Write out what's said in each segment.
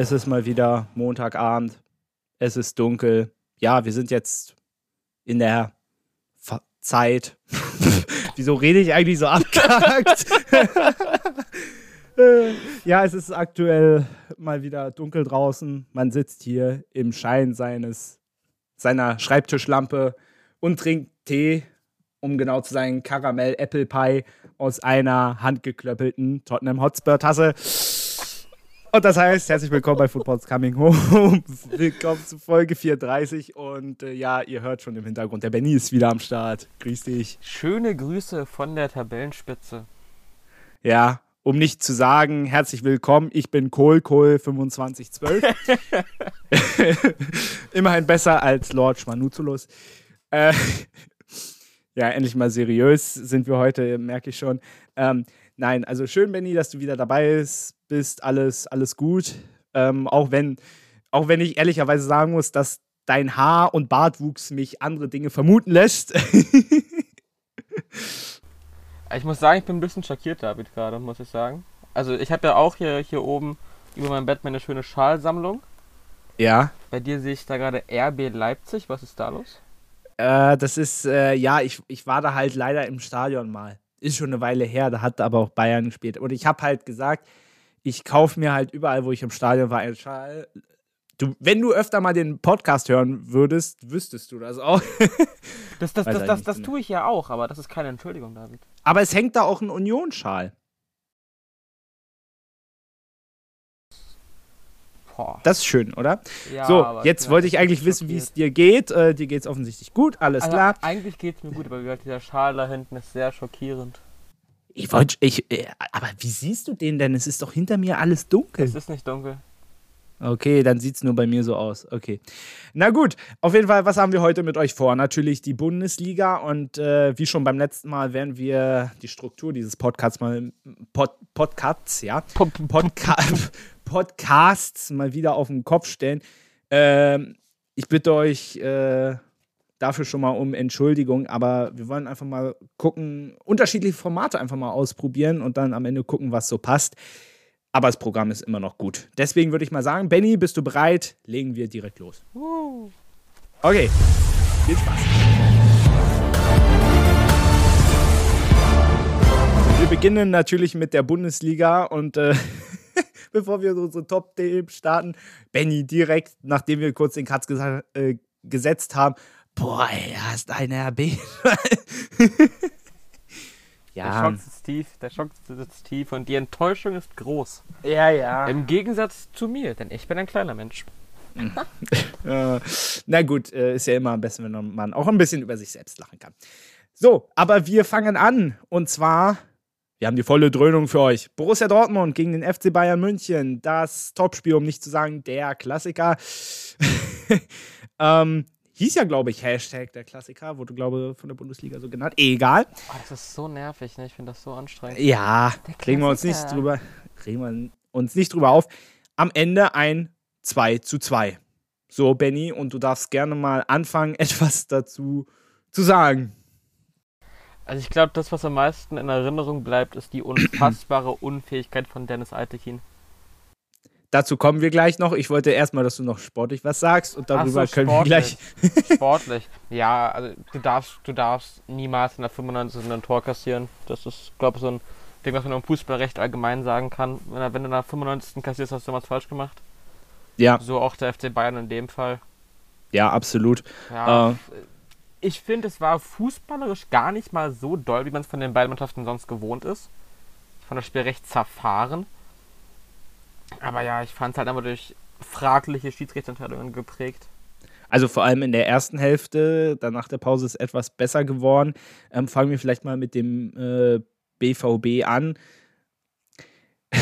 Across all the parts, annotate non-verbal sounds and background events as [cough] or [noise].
Es ist mal wieder Montagabend. Es ist dunkel. Ja, wir sind jetzt in der Fa Zeit. [laughs] Wieso rede ich eigentlich so abgehakt? [laughs] ja, es ist aktuell mal wieder dunkel draußen. Man sitzt hier im Schein seines seiner Schreibtischlampe und trinkt Tee, um genau zu sein, Karamell Apple Pie aus einer handgeklöppelten Tottenham Hotspur Tasse. Und das heißt, herzlich willkommen bei Football's Coming Home. [laughs] Willkommen zu Folge 34. Und äh, ja, ihr hört schon im Hintergrund, der Benny ist wieder am Start. Grüß dich. Schöne Grüße von der Tabellenspitze. Ja, um nicht zu sagen, herzlich willkommen, ich bin Kohl, Kohl 2512. Immerhin besser als Lord Schmanuzulus. Äh, [laughs] ja, endlich mal seriös sind wir heute, merke ich schon. Ähm, nein, also schön, Benny, dass du wieder dabei bist. Alles, alles gut. Ähm, auch, wenn, auch wenn ich ehrlicherweise sagen muss, dass dein Haar- und Bartwuchs mich andere Dinge vermuten lässt. [laughs] ich muss sagen, ich bin ein bisschen schockiert, David, gerade, muss ich sagen. Also ich habe ja auch hier, hier oben über meinem Bett meine schöne Schalsammlung. Ja. Bei dir sehe ich da gerade RB Leipzig. Was ist da los? Äh, das ist, äh, ja, ich, ich war da halt leider im Stadion mal. Ist schon eine Weile her, da hat aber auch Bayern gespielt. Und ich habe halt gesagt, ich kaufe mir halt überall, wo ich im Stadion war, einen Schal. Du, wenn du öfter mal den Podcast hören würdest, wüsstest du das auch. das das, das, das, das tue ich ja auch, aber das ist keine Entschuldigung, David. Aber es hängt da auch ein Union-Schal. Das ist schön, oder? Ja, so, jetzt wollte ich eigentlich wissen, wie es dir geht. Äh, dir geht es offensichtlich gut, alles also, klar. Eigentlich geht es mir gut, aber gesagt, dieser Schal da hinten ist sehr schockierend. Ich wollte, ich, äh, aber wie siehst du den denn? Es ist doch hinter mir alles dunkel. Es ist nicht dunkel. Okay, dann sieht es nur bei mir so aus. Okay. Na gut, auf jeden Fall, was haben wir heute mit euch vor? Natürlich die Bundesliga und äh, wie schon beim letzten Mal werden wir die Struktur dieses Podcasts mal Pod, Podcasts, ja? Pod, Podca [laughs] Podcasts mal wieder auf den Kopf stellen. Ähm, ich bitte euch äh, dafür schon mal um Entschuldigung, aber wir wollen einfach mal gucken, unterschiedliche Formate einfach mal ausprobieren und dann am Ende gucken, was so passt. Aber das Programm ist immer noch gut. Deswegen würde ich mal sagen, Benny, bist du bereit? Legen wir direkt los. Okay, viel Spaß. Wir beginnen natürlich mit der Bundesliga und äh, [laughs] [laughs] bevor wir unsere Top-Themen starten. Benny, direkt, nachdem wir kurz den Katz äh, gesetzt haben, boah, ey, hast eine RB. [laughs] ja. Der Schock ist tief, der Schock sitzt tief und die Enttäuschung ist groß. Ja, ja. Im Gegensatz zu mir, denn ich bin ein kleiner Mensch. [laughs] äh, na gut, äh, ist ja immer am besten, wenn man auch ein bisschen über sich selbst lachen kann. So, aber wir fangen an und zwar wir haben die volle Dröhnung für euch. Borussia Dortmund gegen den FC Bayern München. Das Topspiel, um nicht zu sagen der Klassiker. [laughs] ähm, hieß ja, glaube ich, Hashtag der Klassiker, wurde, glaube ich, von der Bundesliga so genannt. Egal. Oh, das ist so nervig, ne? Ich finde das so anstrengend. Ja, regen wir uns nicht drüber, regen wir uns nicht drüber auf. Am Ende ein 2 zu 2. So, Benny, und du darfst gerne mal anfangen, [laughs] etwas dazu zu sagen. Also ich glaube, das, was am meisten in Erinnerung bleibt, ist die unfassbare [clears throat] Unfähigkeit von Dennis Altekin. Dazu kommen wir gleich noch. Ich wollte erstmal, dass du noch sportlich was sagst und darüber so, können wir gleich. [laughs] sportlich. Ja, also du darfst, du darfst niemals in der 95. ein Tor kassieren. Das ist, glaube ich, so ein Ding, was man im Fußball recht allgemein sagen kann. Wenn, wenn du in der 95. kassierst, hast du was falsch gemacht. Ja. So auch der FC Bayern in dem Fall. Ja, absolut. Ja, äh, ich finde, es war fußballerisch gar nicht mal so doll, wie man es von den beiden Mannschaften sonst gewohnt ist. Ich fand das Spiel recht zerfahren. Aber ja, ich fand es halt einfach durch fragliche Schiedsrichterentscheidungen geprägt. Also vor allem in der ersten Hälfte, dann nach der Pause ist etwas besser geworden. Ähm, fangen wir vielleicht mal mit dem äh, BVB an. [laughs]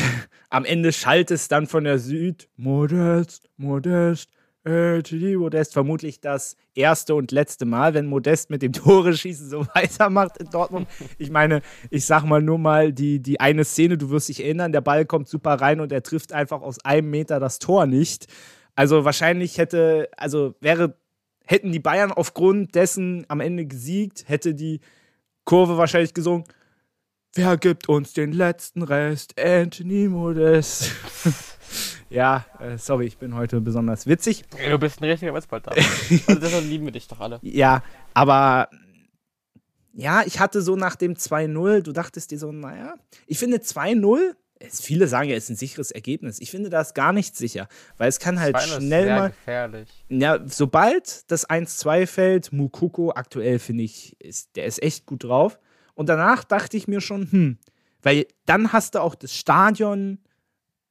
Am Ende schallt es dann von der Süd. Modest, modest, äh, Modest vermutlich das erste und letzte Mal, wenn Modest mit dem [laughs] Tore schießen so weitermacht in Dortmund. Ich meine, ich sag mal nur mal die, die eine Szene, du wirst dich erinnern, der Ball kommt super rein und er trifft einfach aus einem Meter das Tor nicht. Also wahrscheinlich hätte, also wäre, hätten die Bayern aufgrund dessen am Ende gesiegt, hätte die Kurve wahrscheinlich gesungen. Wer gibt uns den letzten Rest? Anthony Modest. [laughs] ja, äh, sorry, ich bin heute besonders witzig. Du bist ein richtiger Witzbolter. also deshalb lieben wir dich doch alle. [laughs] Ja, aber ja, ich hatte so nach dem 2-0, du dachtest dir so, naja, ich finde 2-0 viele sagen ja, es ist ein sicheres Ergebnis. Ich finde das gar nicht sicher, weil es kann halt schnell mal. Gefährlich. Ja, sobald das 1-2 fällt, Mukoko aktuell finde ich, ist, der ist echt gut drauf. Und danach dachte ich mir schon, hm, weil dann hast du auch das Stadion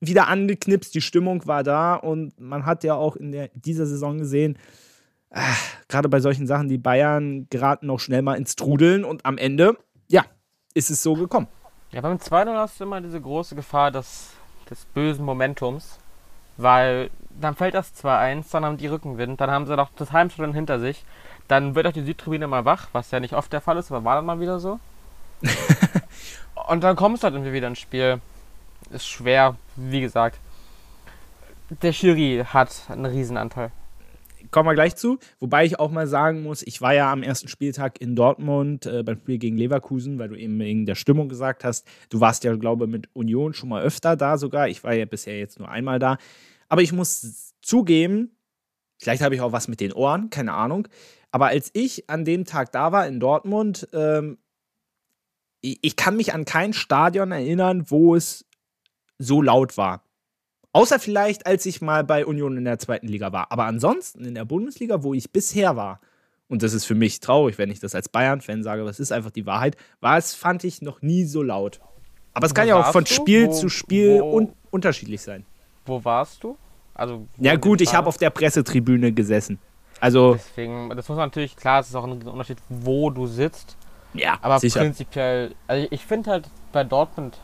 wieder angeknipst, die Stimmung war da und man hat ja auch in der, dieser Saison gesehen, äh, gerade bei solchen Sachen, die Bayern geraten auch schnell mal ins Trudeln und am Ende, ja, ist es so gekommen. Ja, beim 2-0 hast du immer diese große Gefahr des, des bösen Momentums, weil dann fällt das 2-1, dann haben die Rückenwind, dann haben sie noch das Heimspiel hinter sich, dann wird auch die Südtribüne mal wach, was ja nicht oft der Fall ist, aber war dann mal wieder so. [laughs] und dann kommst du halt irgendwie wieder ins Spiel. Ist schwer, wie gesagt. Der Schiri hat einen Riesenanteil kommen wir gleich zu. Wobei ich auch mal sagen muss, ich war ja am ersten Spieltag in Dortmund äh, beim Spiel gegen Leverkusen, weil du eben wegen der Stimmung gesagt hast. Du warst ja, glaube ich, mit Union schon mal öfter da sogar. Ich war ja bisher jetzt nur einmal da. Aber ich muss zugeben, vielleicht habe ich auch was mit den Ohren, keine Ahnung. Aber als ich an dem Tag da war in Dortmund, ähm, ich, kann mich an kein Stadion erinnern, wo es so laut war. Außer vielleicht, als ich mal bei Union in der zweiten Liga war. Aber ansonsten in der Bundesliga, wo ich bisher war, und das ist für mich traurig, wenn ich das als Bayern-Fan sage, aber es ist einfach die Wahrheit, war es, fand ich, noch nie so laut. Aber es kann ja auch von Spiel zu Spiel un unterschiedlich sein. Wo warst du? Also, ja, gut, ich habe auf der Pressetribüne gesessen. Also. Deswegen, das muss natürlich, klar, es ist auch ein Unterschied, wo du sitzt. Ja, aber sicher. prinzipiell, also ich finde halt bei Dortmund,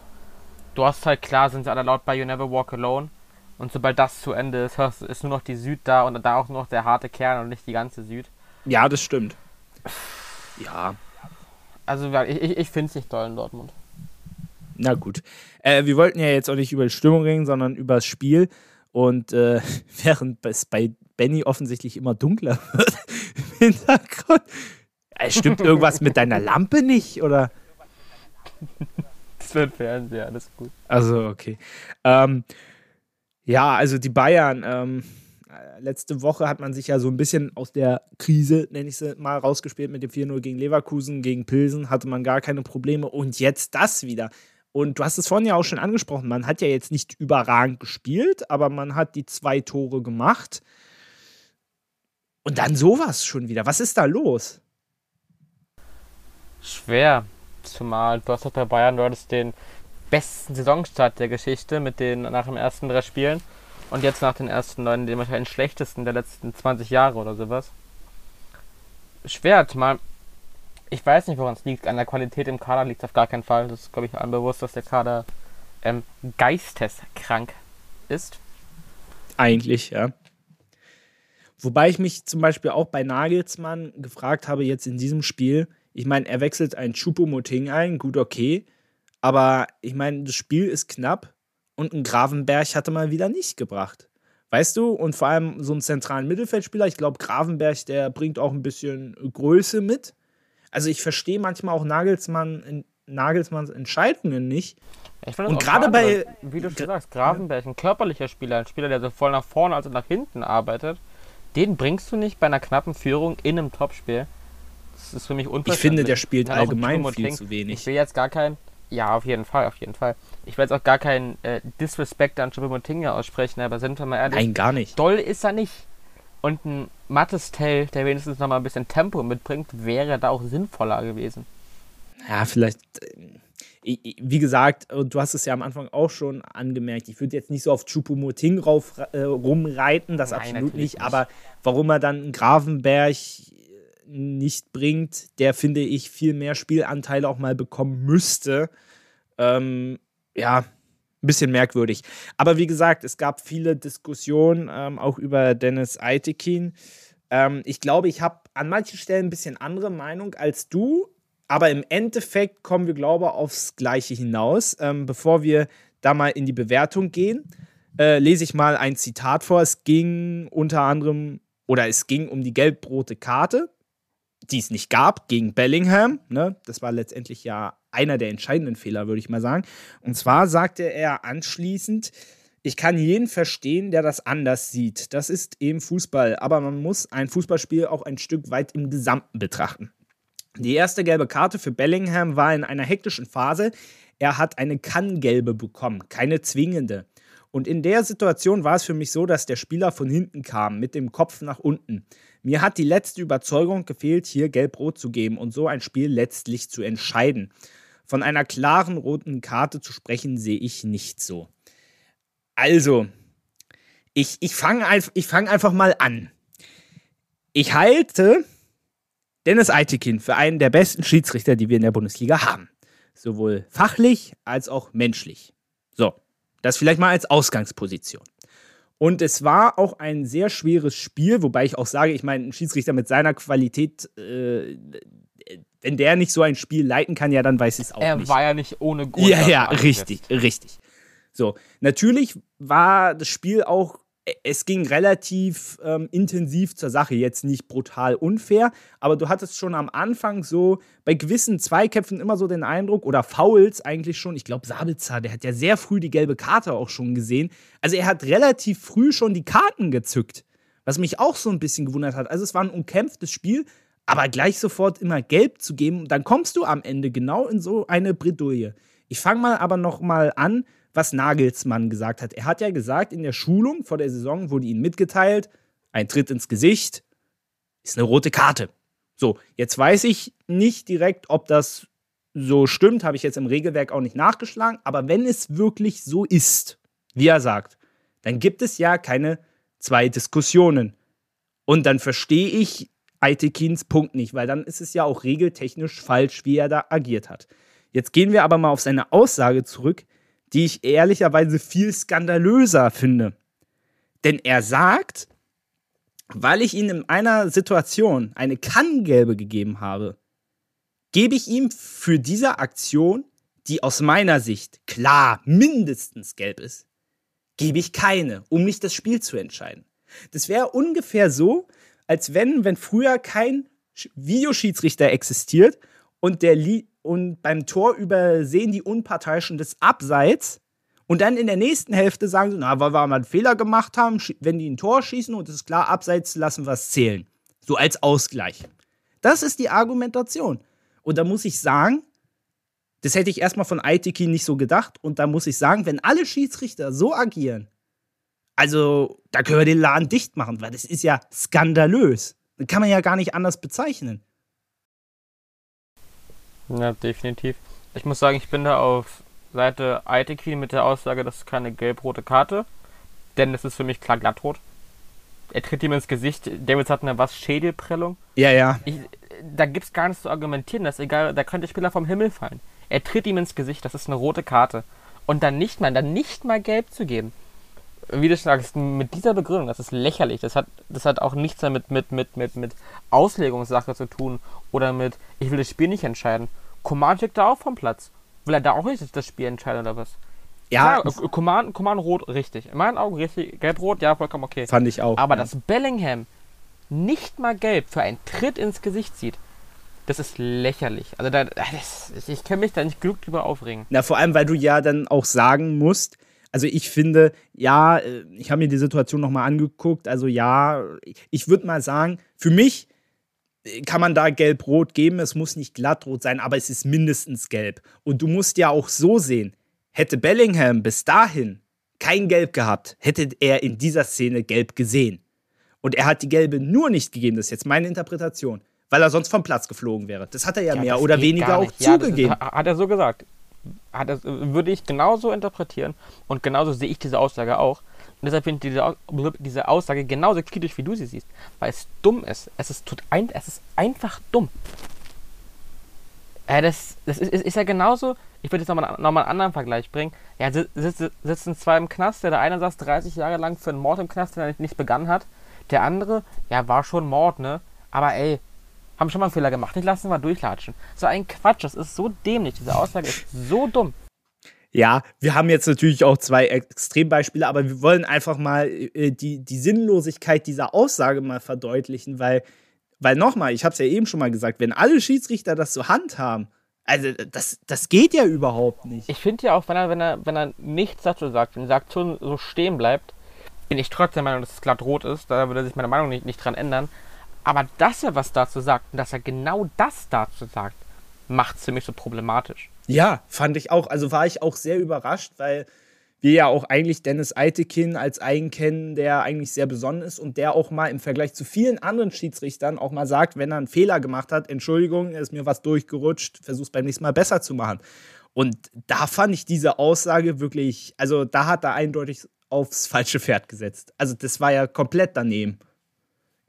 du hast halt klar, sind sie alle laut bei You Never Walk Alone. Und sobald das zu Ende ist, ist nur noch die Süd da und da auch nur noch der harte Kern und nicht die ganze Süd. Ja, das stimmt. Ja. Also ich, ich, ich finde es nicht toll in Dortmund. Na gut. Äh, wir wollten ja jetzt auch nicht über die Stimmung reden, sondern über das Spiel. Und äh, [laughs] während es bei Benny offensichtlich immer dunkler [laughs] wird im Hintergrund. Äh, stimmt irgendwas mit deiner Lampe nicht? Oder? Das wird Fernseher, alles gut. Also, okay. Ähm, ja, also die Bayern, ähm, letzte Woche hat man sich ja so ein bisschen aus der Krise, nenne ich sie mal, rausgespielt mit dem 4-0 gegen Leverkusen, gegen Pilsen hatte man gar keine Probleme und jetzt das wieder. Und du hast es vorhin ja auch schon angesprochen, man hat ja jetzt nicht überragend gespielt, aber man hat die zwei Tore gemacht. Und dann sowas schon wieder. Was ist da los? Schwer. Zumal du hast doch bei Bayern, du hattest den besten Saisonstart der Geschichte mit den nach den ersten drei Spielen und jetzt nach den ersten neun den wahrscheinlich schlechtesten der letzten 20 Jahre oder sowas. Schwer, mal. Ich weiß nicht, woran es liegt. An der Qualität im Kader liegt es auf gar keinen Fall. Das ist, glaube ich, allen bewusst, dass der Kader ähm, geisteskrank ist. Eigentlich, ja. Wobei ich mich zum Beispiel auch bei Nagelsmann gefragt habe, jetzt in diesem Spiel, ich meine, er wechselt ein Chupomoting ein, gut, okay. Aber ich meine, das Spiel ist knapp und ein Gravenberg hatte mal wieder nicht gebracht. Weißt du? Und vor allem so einen zentralen Mittelfeldspieler. Ich glaube, Gravenberg, der bringt auch ein bisschen Größe mit. Also ich verstehe manchmal auch Nagelsmann, Nagelsmanns Entscheidungen nicht. Ich und gerade bei. Wie du schon sagst, Gravenberg, ein körperlicher Spieler, ein Spieler, der sowohl nach vorne als auch nach hinten arbeitet, den bringst du nicht bei einer knappen Führung in einem Topspiel. Das ist für mich unverständlich. Ich finde, der spielt allgemein viel zu wenig. Ich will jetzt gar kein ja, auf jeden Fall, auf jeden Fall. Ich will jetzt auch gar keinen äh, Disrespect an Choupo-Motinga aussprechen, aber sind wir mal ehrlich. Nein, gar nicht. Doll ist er nicht. Und ein Mattes Tell, der wenigstens noch mal ein bisschen Tempo mitbringt, wäre da auch sinnvoller gewesen. Ja, vielleicht. Äh, wie gesagt, du hast es ja am Anfang auch schon angemerkt, ich würde jetzt nicht so auf Chupomoting rauf, äh, rumreiten, das Nein, absolut nicht, nicht, aber warum er dann einen Gravenberg nicht bringt, der finde ich viel mehr Spielanteile auch mal bekommen müsste. Ähm, ja, ein bisschen merkwürdig. Aber wie gesagt, es gab viele Diskussionen ähm, auch über Dennis Eitekin. Ähm, ich glaube, ich habe an manchen Stellen ein bisschen andere Meinung als du, aber im Endeffekt kommen wir, glaube ich, aufs Gleiche hinaus. Ähm, bevor wir da mal in die Bewertung gehen, äh, lese ich mal ein Zitat vor. Es ging unter anderem, oder es ging um die gelb-rote Karte die es nicht gab, gegen Bellingham. Ne? Das war letztendlich ja einer der entscheidenden Fehler, würde ich mal sagen. Und zwar sagte er anschließend, Ich kann jeden verstehen, der das anders sieht. Das ist eben Fußball. Aber man muss ein Fußballspiel auch ein Stück weit im Gesamten betrachten. Die erste gelbe Karte für Bellingham war in einer hektischen Phase. Er hat eine Kanngelbe bekommen, keine zwingende. Und in der Situation war es für mich so, dass der Spieler von hinten kam, mit dem Kopf nach unten. Mir hat die letzte Überzeugung gefehlt, hier gelb-rot zu geben und so ein Spiel letztlich zu entscheiden. Von einer klaren roten Karte zu sprechen, sehe ich nicht so. Also, ich, ich fange ich fang einfach mal an. Ich halte Dennis Eitekin für einen der besten Schiedsrichter, die wir in der Bundesliga haben. Sowohl fachlich als auch menschlich. So, das vielleicht mal als Ausgangsposition. Und es war auch ein sehr schweres Spiel, wobei ich auch sage, ich meine, ein Schiedsrichter mit seiner Qualität, äh, wenn der nicht so ein Spiel leiten kann, ja, dann weiß ich es auch er nicht. Er war ja nicht ohne Grund. Ja, ja, richtig, richtig. So, natürlich war das Spiel auch es ging relativ ähm, intensiv zur Sache, jetzt nicht brutal unfair, aber du hattest schon am Anfang so bei gewissen Zweikämpfen immer so den Eindruck, oder Fouls eigentlich schon, ich glaube Sabitzer, der hat ja sehr früh die gelbe Karte auch schon gesehen. Also er hat relativ früh schon die Karten gezückt, was mich auch so ein bisschen gewundert hat. Also es war ein umkämpftes Spiel, aber gleich sofort immer gelb zu geben, dann kommst du am Ende genau in so eine Bredouille. Ich fange mal aber noch mal an was Nagelsmann gesagt hat. Er hat ja gesagt, in der Schulung vor der Saison wurde ihm mitgeteilt, ein Tritt ins Gesicht ist eine rote Karte. So, jetzt weiß ich nicht direkt, ob das so stimmt, habe ich jetzt im Regelwerk auch nicht nachgeschlagen, aber wenn es wirklich so ist, wie er sagt, dann gibt es ja keine zwei Diskussionen. Und dann verstehe ich Aitekins Punkt nicht, weil dann ist es ja auch regeltechnisch falsch, wie er da agiert hat. Jetzt gehen wir aber mal auf seine Aussage zurück, die ich ehrlicherweise viel skandalöser finde. Denn er sagt, weil ich ihm in einer Situation eine Kanngelbe gegeben habe, gebe ich ihm für diese Aktion, die aus meiner Sicht klar mindestens gelb ist, gebe ich keine, um nicht das Spiel zu entscheiden. Das wäre ungefähr so, als wenn, wenn früher kein Videoschiedsrichter existiert und der, und beim Tor übersehen die Unparteiischen des Abseits und dann in der nächsten Hälfte sagen sie, na, weil wir mal einen Fehler gemacht haben, wenn die ein Tor schießen und es ist klar, Abseits lassen wir es zählen. So als Ausgleich. Das ist die Argumentation. Und da muss ich sagen, das hätte ich erstmal von Aitiki nicht so gedacht. Und da muss ich sagen, wenn alle Schiedsrichter so agieren, also da können wir den Laden dicht machen, weil das ist ja skandalös. Das kann man ja gar nicht anders bezeichnen. Ja, definitiv. Ich muss sagen, ich bin da auf Seite Aitekin mit der Aussage, das ist keine gelb-rote Karte. Denn es ist für mich klar glattrot. Er tritt ihm ins Gesicht. Davids hat eine was Schädelprellung. Ja, ja. Ich, da gibt es gar nichts zu argumentieren. Das ist egal, da könnte der Spieler vom Himmel fallen. Er tritt ihm ins Gesicht, das ist eine rote Karte. Und dann nicht mal, dann nicht mal gelb zu geben. Wie du sagst, mit dieser Begründung, das ist lächerlich. Das hat, das hat auch nichts damit mit, mit, mit, mit Auslegungssache zu tun oder mit, ich will das Spiel nicht entscheiden. Command schickt da auch vom Platz. Will er da auch nicht das Spiel entscheiden oder was? Ja. ja Command, Command rot, richtig. In meinen Augen richtig. Gelb-rot, ja, vollkommen okay. Fand ich auch. Aber ja. dass Bellingham nicht mal gelb für einen Tritt ins Gesicht sieht, das ist lächerlich. Also da, das, ich kann mich da nicht genug drüber aufregen. Na, vor allem, weil du ja dann auch sagen musst, also ich finde, ja, äh, ich habe mir die Situation nochmal angeguckt, also ja, ich würde mal sagen, für mich kann man da gelb-rot geben. Es muss nicht glattrot sein, aber es ist mindestens gelb. Und du musst ja auch so sehen, hätte Bellingham bis dahin kein Gelb gehabt, hätte er in dieser Szene gelb gesehen. Und er hat die gelbe nur nicht gegeben, das ist jetzt meine Interpretation, weil er sonst vom Platz geflogen wäre. Das hat er ja, ja mehr oder weniger auch ja, zugegeben. Das, hat er so gesagt. Er, würde ich genauso interpretieren und genauso sehe ich diese Aussage auch. Und deshalb finde ich diese, diese Aussage genauso kritisch, wie du sie siehst. Weil es dumm ist. Es ist, tut ein, es ist einfach dumm. Äh, das das ist, ist, ist ja genauso. Ich würde jetzt nochmal noch mal einen anderen Vergleich bringen. Ja, sitzen, sitzen zwei im Knast. Der eine saß 30 Jahre lang für einen Mord im Knast, der nicht begangen hat. Der andere, ja, war schon Mord, ne? Aber ey, haben schon mal einen Fehler gemacht. Nicht lassen wir durchlatschen. So ein Quatsch. Das ist so dämlich. Diese Aussage ist so dumm. Ja, wir haben jetzt natürlich auch zwei Extrembeispiele, aber wir wollen einfach mal äh, die, die Sinnlosigkeit dieser Aussage mal verdeutlichen, weil, weil nochmal, ich habe es ja eben schon mal gesagt, wenn alle Schiedsrichter das so handhaben, Also, das, das geht ja überhaupt nicht. Ich finde ja auch, wenn er, wenn er, wenn er nichts dazu sagt, wenn die Aktion so stehen bleibt, bin ich trotzdem der Meinung, dass es glatt rot ist. Da würde sich meine Meinung nicht, nicht dran ändern. Aber dass er was dazu sagt und dass er genau das dazu sagt, macht es für mich so problematisch. Ja, fand ich auch. Also war ich auch sehr überrascht, weil wir ja auch eigentlich Dennis Eitekin als einen kennen, der eigentlich sehr besonnen ist und der auch mal im Vergleich zu vielen anderen Schiedsrichtern auch mal sagt, wenn er einen Fehler gemacht hat, Entschuldigung, ist mir was durchgerutscht, versuch's beim nächsten Mal besser zu machen. Und da fand ich diese Aussage wirklich, also da hat er eindeutig aufs falsche Pferd gesetzt. Also das war ja komplett daneben.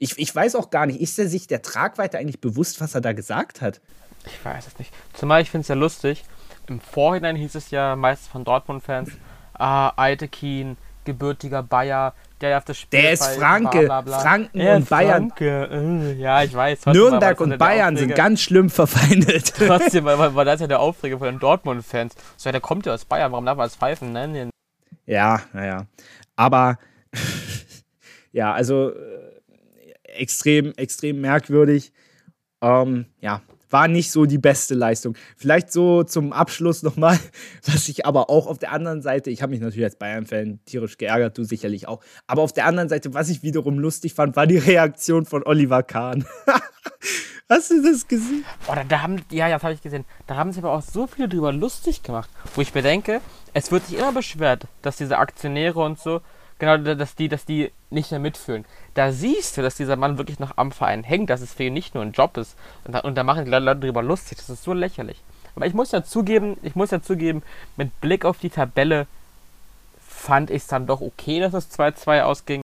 Ich, ich weiß auch gar nicht, ist er sich der Tragweite eigentlich bewusst, was er da gesagt hat? Ich weiß es nicht. Zumal ich finde es ja lustig. Im Vorhinein hieß es ja meistens von Dortmund-Fans, ah, Eitekin, gebürtiger Bayer, der auf das Spiel. Der ist Franke, bla, bla, bla. Franken er und Bayern. Franke. Äh, ja, ich weiß. Nürnberg und Bayern sind ganz schlimm verfeindet. [laughs] Trotzdem, weil, weil das ja der Aufreger von den Dortmund-Fans. So, der kommt ja aus Bayern, warum darf er als pfeifen? Nein, Ja, naja. Aber, [laughs] ja, also äh, extrem, extrem merkwürdig. Ähm, ja, war nicht so die beste Leistung. Vielleicht so zum Abschluss nochmal, [laughs] was ich aber auch auf der anderen Seite, ich habe mich natürlich als Bayern-Fan tierisch geärgert, du sicherlich auch, aber auf der anderen Seite, was ich wiederum lustig fand, war die Reaktion von Oliver Kahn. [laughs] Hast du das gesehen? Oh, da, da haben, ja, das habe ich gesehen. Da haben sich aber auch so viele drüber lustig gemacht, wo ich mir denke, es wird sich immer beschwert, dass diese Aktionäre und so genau, dass die, dass die nicht mehr mitfühlen. Da siehst du, dass dieser Mann wirklich noch am Verein hängt, dass es für ihn nicht nur ein Job ist. Und da, und da machen die Leute darüber lustig. Das ist so lächerlich. Aber ich muss ja zugeben, ich muss ja zugeben, mit Blick auf die Tabelle fand ich es dann doch okay, dass es 2-2 ausging.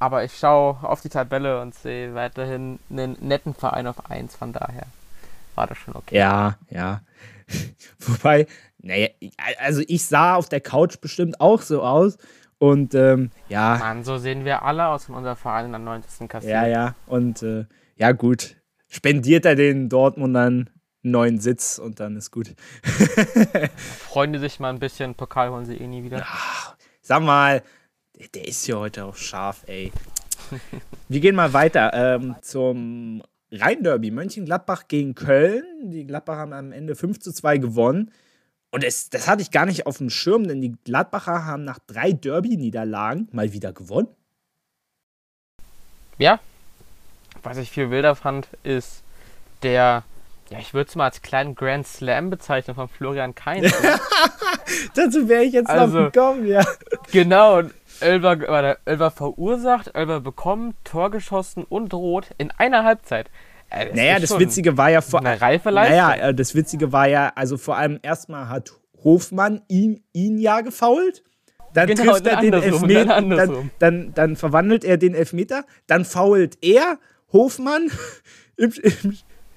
Aber ich schaue auf die Tabelle und sehe weiterhin einen netten Verein auf 1. Von daher war das schon okay. Ja, ja. [laughs] Wobei, naja, also ich sah auf der Couch bestimmt auch so aus. Und ähm, ja. Mann, so sehen wir alle aus, wenn unser Verein in der 90. kassiert. Ja, ja. Und äh, ja, gut. Spendiert er den Dortmundern einen neuen Sitz und dann ist gut. [laughs] Freuen die sich mal ein bisschen, Pokal holen sie eh nie wieder. Ach, sag mal, der, der ist ja heute auch scharf, ey. [laughs] Wir gehen mal weiter ähm, zum Rhein-Derby. Mönchengladbach gegen Köln. Die Gladbach haben am Ende 5 zu 2 gewonnen. Und das, das hatte ich gar nicht auf dem Schirm, denn die Gladbacher haben nach drei Derby-Niederlagen mal wieder gewonnen. Ja. Was ich viel wilder fand, ist der, ja, ich würde es mal als kleinen Grand Slam bezeichnen von Florian Kainz. [laughs] [laughs] Dazu wäre ich jetzt also, noch gekommen, ja. Genau, Elber, Elber verursacht, Elber bekommen, Tor geschossen und rot in einer Halbzeit. Äh, naja, das Witzige war ja vor Leistung. Naja, äh, das Witzige war ja, also vor allem erstmal hat Hofmann ihn, ihn ja gefault. Dann genau, trifft er den Elfmeter, dann, dann, dann, verwandelt er den Elfmeter, dann fault er Hofmann [laughs] im, im,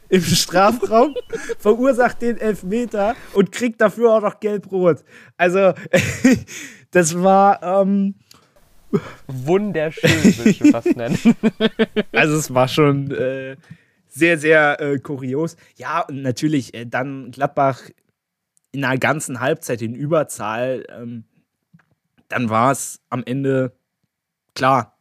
im Strafraum, [laughs] verursacht den Elfmeter und kriegt dafür auch noch gelb-rot. Also, [laughs] das war. Ähm, Wunderschön, würde ich fast nennen. also, es war schon. Äh, sehr, sehr äh, kurios. Ja, und natürlich äh, dann Gladbach in einer ganzen Halbzeit in Überzahl. Ähm, dann war es am Ende klar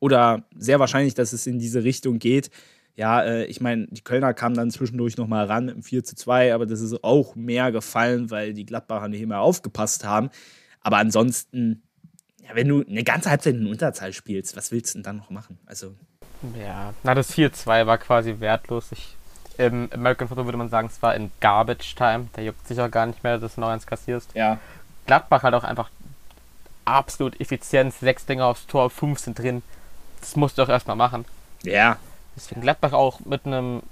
oder sehr wahrscheinlich, dass es in diese Richtung geht. Ja, äh, ich meine, die Kölner kamen dann zwischendurch nochmal ran mit 4 zu 2, aber das ist auch mehr gefallen, weil die Gladbacher nicht mehr aufgepasst haben. Aber ansonsten, ja, wenn du eine ganze Halbzeit in Unterzahl spielst, was willst du denn dann noch machen? Also, ja, na das 4-2 war quasi wertlos. Ich, Im American Football würde man sagen, es war in Garbage Time. Der juckt sich auch gar nicht mehr, dass du noch eins kassierst. Ja. Gladbach hat auch einfach absolut Effizienz. Sechs Dinger aufs Tor, fünf sind drin. Das musst du auch erstmal machen. Ja. Deswegen Gladbach auch mit einem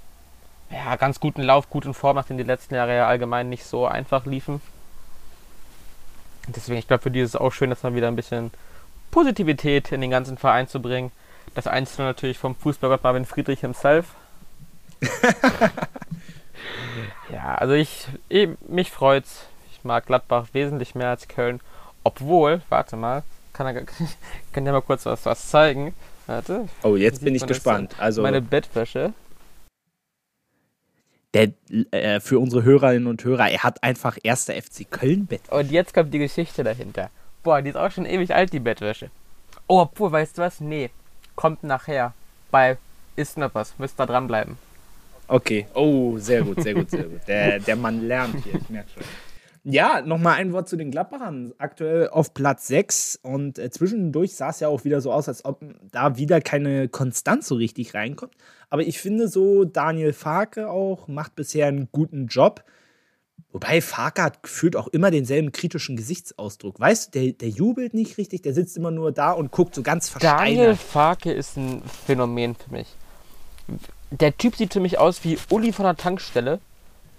ja, ganz guten Lauf, guten Form, nachdem die letzten Jahre ja allgemein nicht so einfach liefen. Deswegen, ich glaube, für die ist es auch schön, dass man wieder ein bisschen Positivität in den ganzen Verein zu bringen. Das Einzelne natürlich vom Fußballgott Marvin Friedrich himself. [laughs] ja, also ich, ich mich freut's. Ich mag Gladbach wesentlich mehr als Köln. Obwohl, warte mal, kann er, [laughs] kann ja mal kurz was, was zeigen. Warte. Oh, jetzt bin ich gespannt. Also meine Bettwäsche. Der, äh, für unsere Hörerinnen und Hörer, er hat einfach erster FC Köln Bettwäsche. Und jetzt kommt die Geschichte dahinter. Boah, die ist auch schon ewig alt, die Bettwäsche. Oh, obwohl, weißt du was? Nee, kommt nachher bei Ist noch was. Müsst da dranbleiben. Okay. Oh, sehr gut, sehr gut, sehr gut. Der, der Mann lernt hier, ich merke schon. Ja, nochmal ein Wort zu den Gladbachern. Aktuell auf Platz 6 und äh, zwischendurch sah es ja auch wieder so aus, als ob da wieder keine Konstanz so richtig reinkommt. Aber ich finde so, Daniel Farke auch macht bisher einen guten Job. Wobei Farke hat gefühlt auch immer denselben kritischen Gesichtsausdruck. Weißt du, der, der jubelt nicht richtig, der sitzt immer nur da und guckt so ganz versteinert. Daniel Farke ist ein Phänomen für mich. Der Typ sieht für mich aus wie Uli von der Tankstelle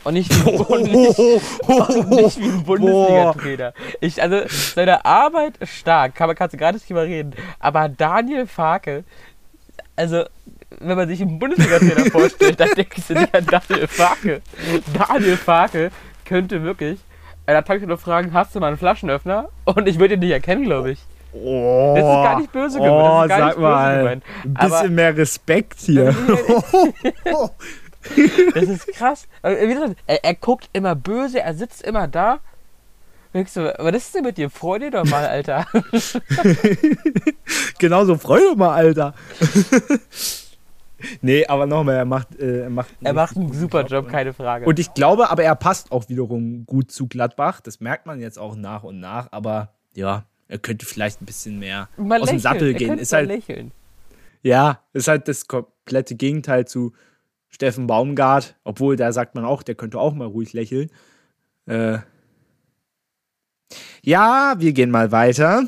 und nicht wie, [laughs] und nicht, und nicht wie ein Bundesliga-Trainer. Ich, also, seine Arbeit ist stark, kann man kannst du gar nicht drüber reden. Aber Daniel Farke, also, wenn man sich einen Bundesliga-Trainer [laughs] vorstellt, dann denkst du nicht an Daniel Farke. Daniel Farke könnte wirklich einer Tankstelle fragen, hast du mal einen Flaschenöffner? Und ich würde ihn nicht erkennen, glaube ich. Oh, Das ist gar nicht böse gemeint. Oh, das ist gar sag nicht böse mal, gemeint. ein Aber- bisschen mehr Respekt [laughs] hier. Das ist krass. Aber gesagt, Er, er guckt immer böse, er sitzt immer da. Denkst du, was ist denn mit dir? Freu dir doch mal, Alter. [laughs] Genauso, freu doch mal, Alter. [laughs] nee, aber nochmal, er macht, äh, er macht, Er macht einen super Job, und- keine Frage. Und ich glaube, aber er passt auch wiederum gut zu Gladbach. Das merkt man jetzt auch nach und nach. Aber ja, er könnte vielleicht ein bisschen mehr mal aus dem lächeln. Sattel Er gehen. Ist halt, lächeln. ja, ist halt das komplette Gegenteil zu Steffen Baumgart. Obwohl, da sagt man auch, der könnte auch mal ruhig lächeln. Äh, ja, wir gehen mal weiter.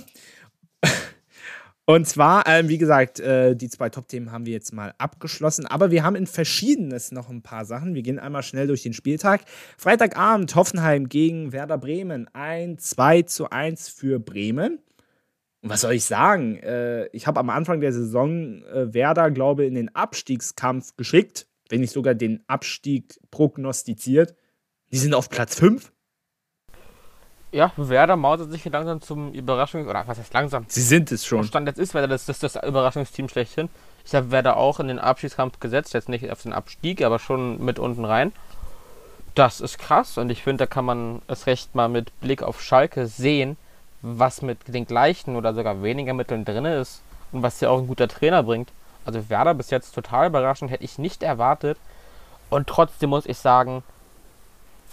Und zwar, ähm, wie gesagt, äh, die zwei Top-Themen haben wir jetzt mal abgeschlossen, aber wir haben in Verschiedenes noch ein paar Sachen. Wir gehen einmal schnell durch den Spieltag. Freitagabend Hoffenheim gegen Werder Bremen. Ein 2 zu 1 für Bremen. Und was soll ich sagen? Äh, ich habe am Anfang der Saison äh, Werder, glaube ich, in den Abstiegskampf geschickt, wenn nicht sogar den Abstieg prognostiziert. Die sind auf Platz 5. Ja, Werder mausert sich hier langsam zum Überraschungs... Oder was heißt langsam? Sie sind es schon. Stand jetzt ist Werder das, das, das Überraschungsteam schlechthin. Ich habe Werder auch in den Abstiegskampf gesetzt. Jetzt nicht auf den Abstieg, aber schon mit unten rein. Das ist krass und ich finde, da kann man es recht mal mit Blick auf Schalke sehen, was mit den gleichen oder sogar weniger Mitteln drin ist und was ja auch ein guter Trainer bringt. Also Werder bis jetzt total überraschend, hätte ich nicht erwartet. Und trotzdem muss ich sagen,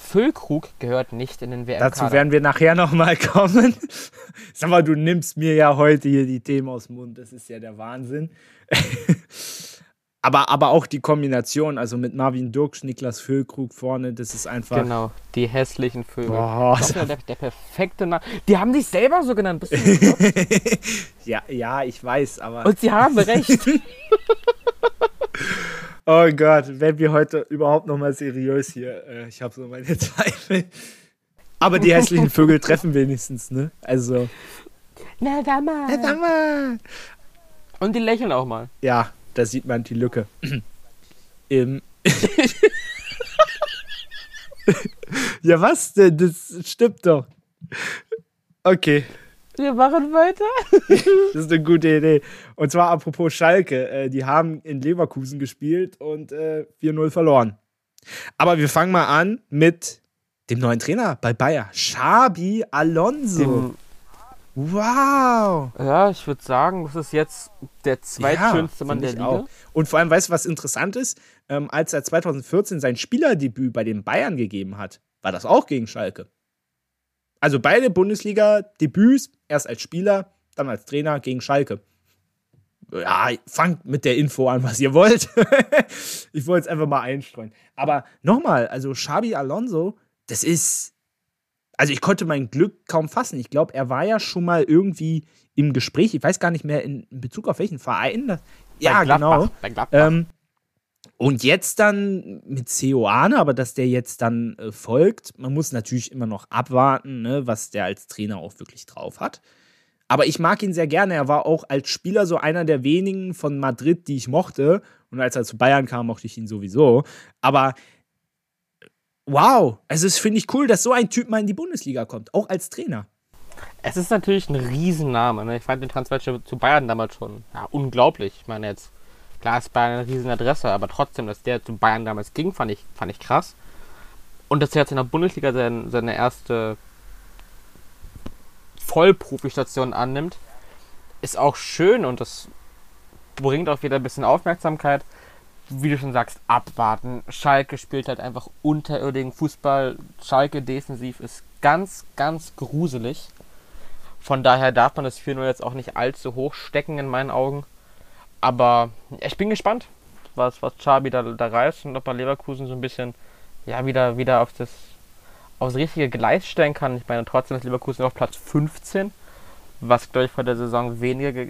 Füllkrug gehört nicht in den WM. Dazu werden wir nachher nochmal kommen. [laughs] Sag mal, du nimmst mir ja heute hier die Themen aus dem Mund. Das ist ja der Wahnsinn. [laughs] aber, aber auch die Kombination, also mit Marvin Dirks, Niklas Füllkrug vorne, das ist einfach. Genau, die hässlichen Vögel. Boah. Das ist ja der, der perfekte Name. Die haben sich selber so genannt. Bist du bekloppt? [laughs] ja, ja, ich weiß, aber. Und sie haben recht. Oh Gott, werden wir heute überhaupt nochmal seriös hier? Äh, ich habe so meine [laughs] Zweifel. Aber die hässlichen Vögel [laughs] treffen wenigstens, ne? Also. Na, da mal. Sag mal. Und die lächeln auch mal. Ja, da sieht man die Lücke. [clears throat] Im [laughs] ja, was denn? Das stimmt doch. Okay, Wir machen weiter. [laughs] das ist eine gute Idee. Und zwar apropos Schalke. Äh, die haben in Leverkusen gespielt und äh, 4-0 verloren. Aber wir fangen mal an mit dem neuen Trainer bei Bayer. Xabi Alonso. Dem, wow. ja, ich würde sagen, das ist jetzt der zweitschönste Ja, Mann der Liga. auch. Und vor allem, weißt du, was interessant ist? Ähm, als er 2014 sein Spielerdebüt bei den Bayern gegeben hat, war das auch gegen Schalke. Also beide Bundesliga-Debüts, erst als Spieler, dann als Trainer gegen Schalke. Ja, fangt mit der Info an, was ihr wollt. [laughs] ich wollte es einfach mal einstreuen. Aber nochmal, also Xabi Alonso, das ist. Also ich konnte mein Glück kaum fassen. Ich glaube, er war ja schon mal irgendwie im Gespräch. Ich weiß gar nicht mehr in, Bezug auf welchen Verein. Das, ja, Gladbach, genau. Bei Gladbach. Ähm, und jetzt dann mit Ceoane, aber dass der jetzt dann äh, folgt, man muss natürlich immer noch abwarten, ne, was der als Trainer auch wirklich drauf hat. Aber ich mag ihn sehr gerne. Er war auch als Spieler so einer der wenigen von Madrid, die ich mochte. Und als er zu Bayern kam, mochte ich ihn sowieso. Aber wow, also es finde ich cool, dass so ein Typ mal in die Bundesliga kommt, auch als Trainer. Es ist natürlich ein Riesenname. Ne? Ich fand den Transfer zu Bayern damals schon ja, unglaublich. Ich meine jetzt, klar ist Bayern eine Riesenadresse, aber trotzdem, dass der zu Bayern damals ging, fand ich, fand ich krass. Und dass er jetzt in der Bundesliga sein, seine erste Vollprofistation annimmt, ist auch schön und das bringt auch wieder ein bisschen Aufmerksamkeit. wie du schon sagst, abwarten. Schalke spielt halt einfach unterirdischen Fußball. Schalke defensiv ist ganz, ganz gruselig. Von daher darf man das 4-0 jetzt auch nicht allzu hoch stecken in meinen Augen. Aber ich bin gespannt, was, was Xabi da, da reißt und ob er Leverkusen so ein bisschen ja, wieder, wieder auf das aufs richtige Gleis stellen kann. Ich meine, trotzdem ist Leverkusen auf Platz 15, was, glaube ich, vor der Saison weniger,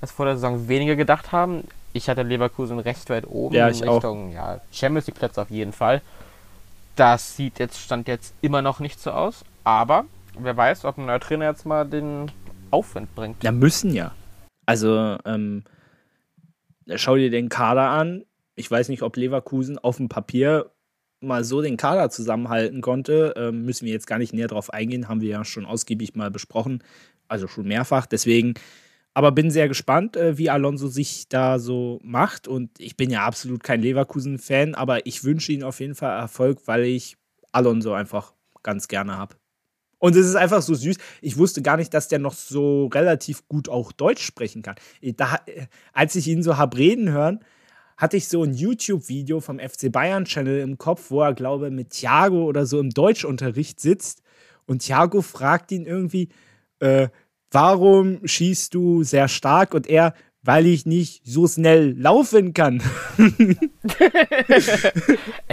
was vor der Saison weniger gedacht haben. Ich hatte Leverkusen recht weit oben ja, in Richtung ja, Champions League Plätze auf jeden Fall. Das sieht jetzt, stand jetzt immer noch nicht so aus, aber wer weiß, ob ein neuer Trainer jetzt mal den Aufwind bringt. Ja, müssen ja. Also, ähm, schau dir den Kader an. Ich weiß nicht, ob Leverkusen auf dem Papier mal so den Kader zusammenhalten konnte. Ähm, müssen wir jetzt gar nicht näher drauf eingehen, haben wir ja schon ausgiebig mal besprochen, also schon mehrfach. Deswegen, aber bin sehr gespannt, äh, wie Alonso sich da so macht. Und ich bin ja absolut kein Leverkusen-Fan, aber ich wünsche ihm auf jeden Fall Erfolg, weil ich Alonso einfach ganz gerne habe. Und es ist einfach so süß. Ich wusste gar nicht, dass der noch so relativ gut auch Deutsch sprechen kann. Da, als ich ihn so habe reden hören, hatte ich so ein YouTube-Video vom FC Bayern Channel im Kopf, wo er, glaube ich, mit Thiago oder so im Deutschunterricht sitzt. Und Thiago fragt ihn irgendwie, äh, warum schießt du sehr stark? Und er, weil ich nicht so schnell laufen kann. [laughs] [laughs] ich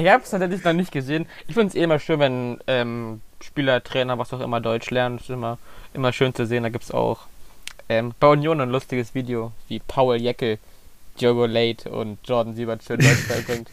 habe es tatsächlich noch nicht gesehen. Ich finde es eh immer schön, wenn ähm, Spieler, Trainer, was auch immer Deutsch lernen. Das ist immer, immer schön zu sehen. Da gibt es auch ähm, bei Union ein lustiges Video, wie Paul Jeckel, Diogo Late und Jordan Siebert schön [laughs] Deutsch beibringt.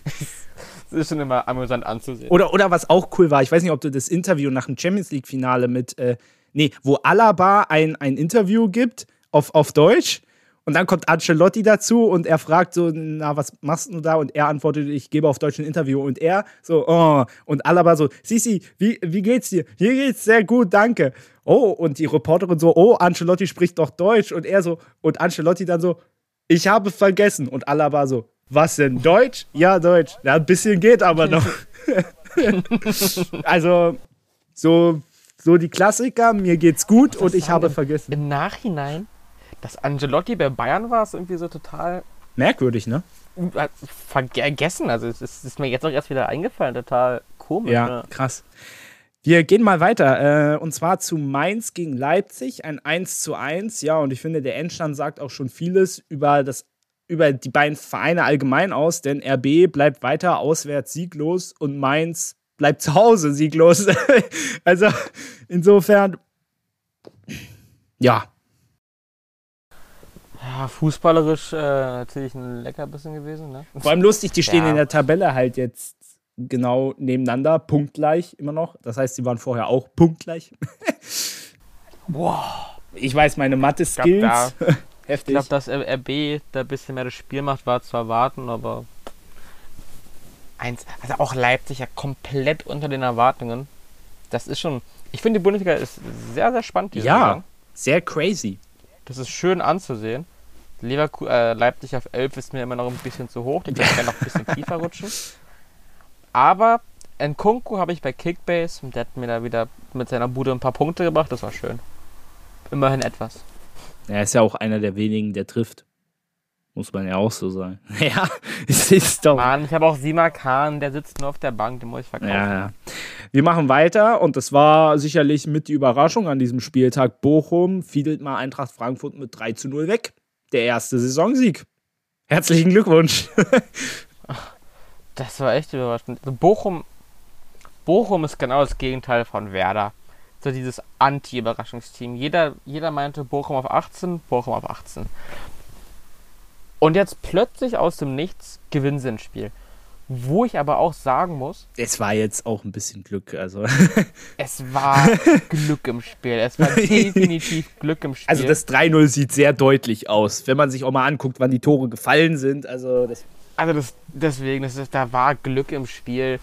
Das ist schon immer amüsant anzusehen. Oder, oder was auch cool war, ich weiß nicht, ob du das Interview nach dem Champions League-Finale mit, äh, nee, wo Alaba ein, ein Interview gibt auf, auf Deutsch und dann kommt Ancelotti dazu und er fragt so, na, was machst du da? Und er antwortet, ich gebe auf Deutsch ein Interview. Und er so, oh. Und Alaba so, Sisi, wie, wie geht's dir? Hier geht's sehr gut, danke. Oh, und die Reporterin so, oh, Ancelotti spricht doch Deutsch. Und er so, und Ancelotti dann so, ich habe vergessen. Und Alaba so, was denn, Deutsch? Ja, Deutsch. Ja, ein bisschen geht aber noch. [laughs] also, so, so die Klassiker, mir geht's gut und ich habe vergessen. Im Nachhinein dass Angelotti bei Bayern war, ist irgendwie so total. Merkwürdig, ne? Äh, vergessen. Also, es ist, mir jetzt auch erst wieder eingefallen. Total komisch. Ja, ne? krass. Wir gehen mal weiter. Äh, und zwar zu Mainz gegen Leipzig. Ein 1 zu 1. Ja, und ich finde, der Endstand sagt auch schon vieles über, das, über die beiden Vereine allgemein aus. Denn RB bleibt weiter auswärts sieglos und Mainz bleibt zu Hause sieglos. [laughs] also, insofern. Ja, ja, fußballerisch äh, natürlich ein Leckerbissen gewesen. Ne? Vor allem lustig, die stehen ja. in der Tabelle halt jetzt genau nebeneinander, punktgleich immer noch. Das heißt, sie waren vorher auch punktgleich. [laughs] Boah. Ich weiß, meine Mathe-Skills. [laughs] Heftig. Ich glaube, dass RB da ein bisschen mehr das Spiel macht, war zu erwarten, aber. Eins, also auch Leipzig ja komplett unter den Erwartungen. Das ist schon. Ich finde, die Bundesliga ist sehr, sehr spannend. ja, Saison. sehr crazy. Das ist schön anzusehen. Leverku äh, Leipzig auf 11 ist mir immer noch ein bisschen zu hoch. Die können gerne noch ein bisschen [laughs] tiefer rutschen. Aber Nkunku habe ich bei Kickbase und der hat mir da wieder mit seiner Bude ein paar Punkte gebracht. Das war schön. Immerhin etwas. Er ist ja auch einer der wenigen, der trifft. Muss man ja auch so sagen. [laughs] ja, es ist doch. Mann, ich habe auch Sima Khan, der sitzt nur auf der Bank, den muss ich verkaufen. Ja, ja. Wir machen weiter und das war sicherlich mit die Überraschung an diesem Spieltag. Bochum fiedelt mal Eintracht Frankfurt mit 3 zu 0 weg. Der erste Saisonsieg. Herzlichen Glückwunsch. das war echt überraschend. Also Bochum, Bochum ist genau das Gegenteil von Werder. So dieses Anti-Überraschungsteam. Jeder, jeder meinte Bochum auf 18, Bochum auf 18. Und jetzt plötzlich aus dem Nichts gewinnen sie ein Spiel. Wo ich aber auch sagen muss. Es war jetzt auch ein bisschen Glück, also. [laughs] es war Glück im Spiel. Es war [laughs] definitiv Glück im Spiel. Also das 3-0 sieht sehr deutlich aus, wenn man sich auch mal anguckt, wann die Tore gefallen sind. Also, das also das, deswegen, das ist, da war Glück im Spiel.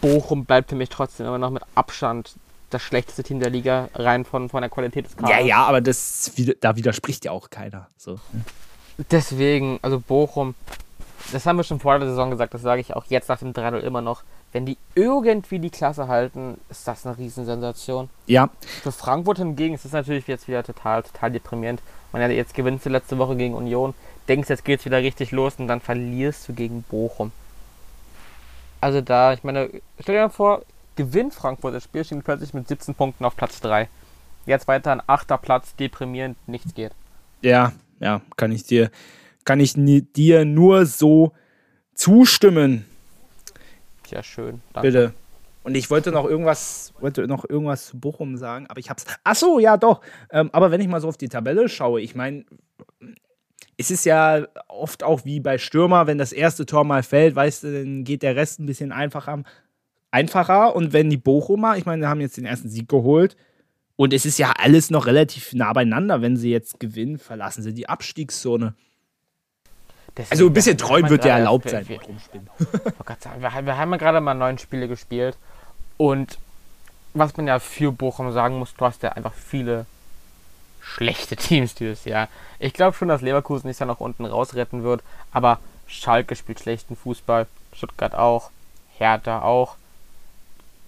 Bochum bleibt für mich trotzdem immer noch mit Abstand das schlechteste Team der Liga, rein von, von der Qualität des Kaders. Ja, ja, aber das, da widerspricht ja auch keiner. So. Deswegen, also Bochum, das haben wir schon vor der Saison gesagt, das sage ich auch jetzt nach dem 3-0 immer noch. Wenn die irgendwie die Klasse halten, ist das eine Riesensensation. Ja. Für Frankfurt hingegen ist es natürlich jetzt wieder total, total deprimierend. Man ja jetzt gewinnt letzte Woche gegen Union, denkst, jetzt geht's wieder richtig los und dann verlierst du gegen Bochum. Also da, ich meine, stell dir mal vor, gewinnt Frankfurt das Spiel, stehen plötzlich mit 17 Punkten auf Platz 3. Jetzt weiter ein achter Platz, deprimierend, nichts geht. Ja, ja, kann ich dir, kann ich dir nur so zustimmen. Ja, schön. Danke. Bitte. Und ich wollte noch irgendwas, wollte noch irgendwas zu Bochum sagen, aber ich hab's. Ach so, ja, doch. Ähm, aber wenn ich mal so auf die Tabelle schaue, ich meine, es ist ja oft auch wie bei Stürmer, wenn das erste Tor mal fällt, weißt du, dann geht der Rest ein bisschen einfacher. einfacher. Und wenn die Bochumer, ich meine, wir haben jetzt den ersten Sieg geholt, und es ist ja alles noch relativ nah beieinander. Wenn sie jetzt gewinnen, verlassen sie die Abstiegszone. Deswegen, also ein bisschen träumen wird ja erlaubt sein. Wir, wir, wir haben ja gerade mal neun Spiele gespielt. Und was man ja für Bochum sagen muss, du hast ja einfach viele schlechte [laughs] Teams dieses Jahr. Ich glaube schon, dass Leverkusen sich ja noch unten rausretten wird. Aber Schalke spielt schlechten Fußball. Stuttgart auch. Hertha auch.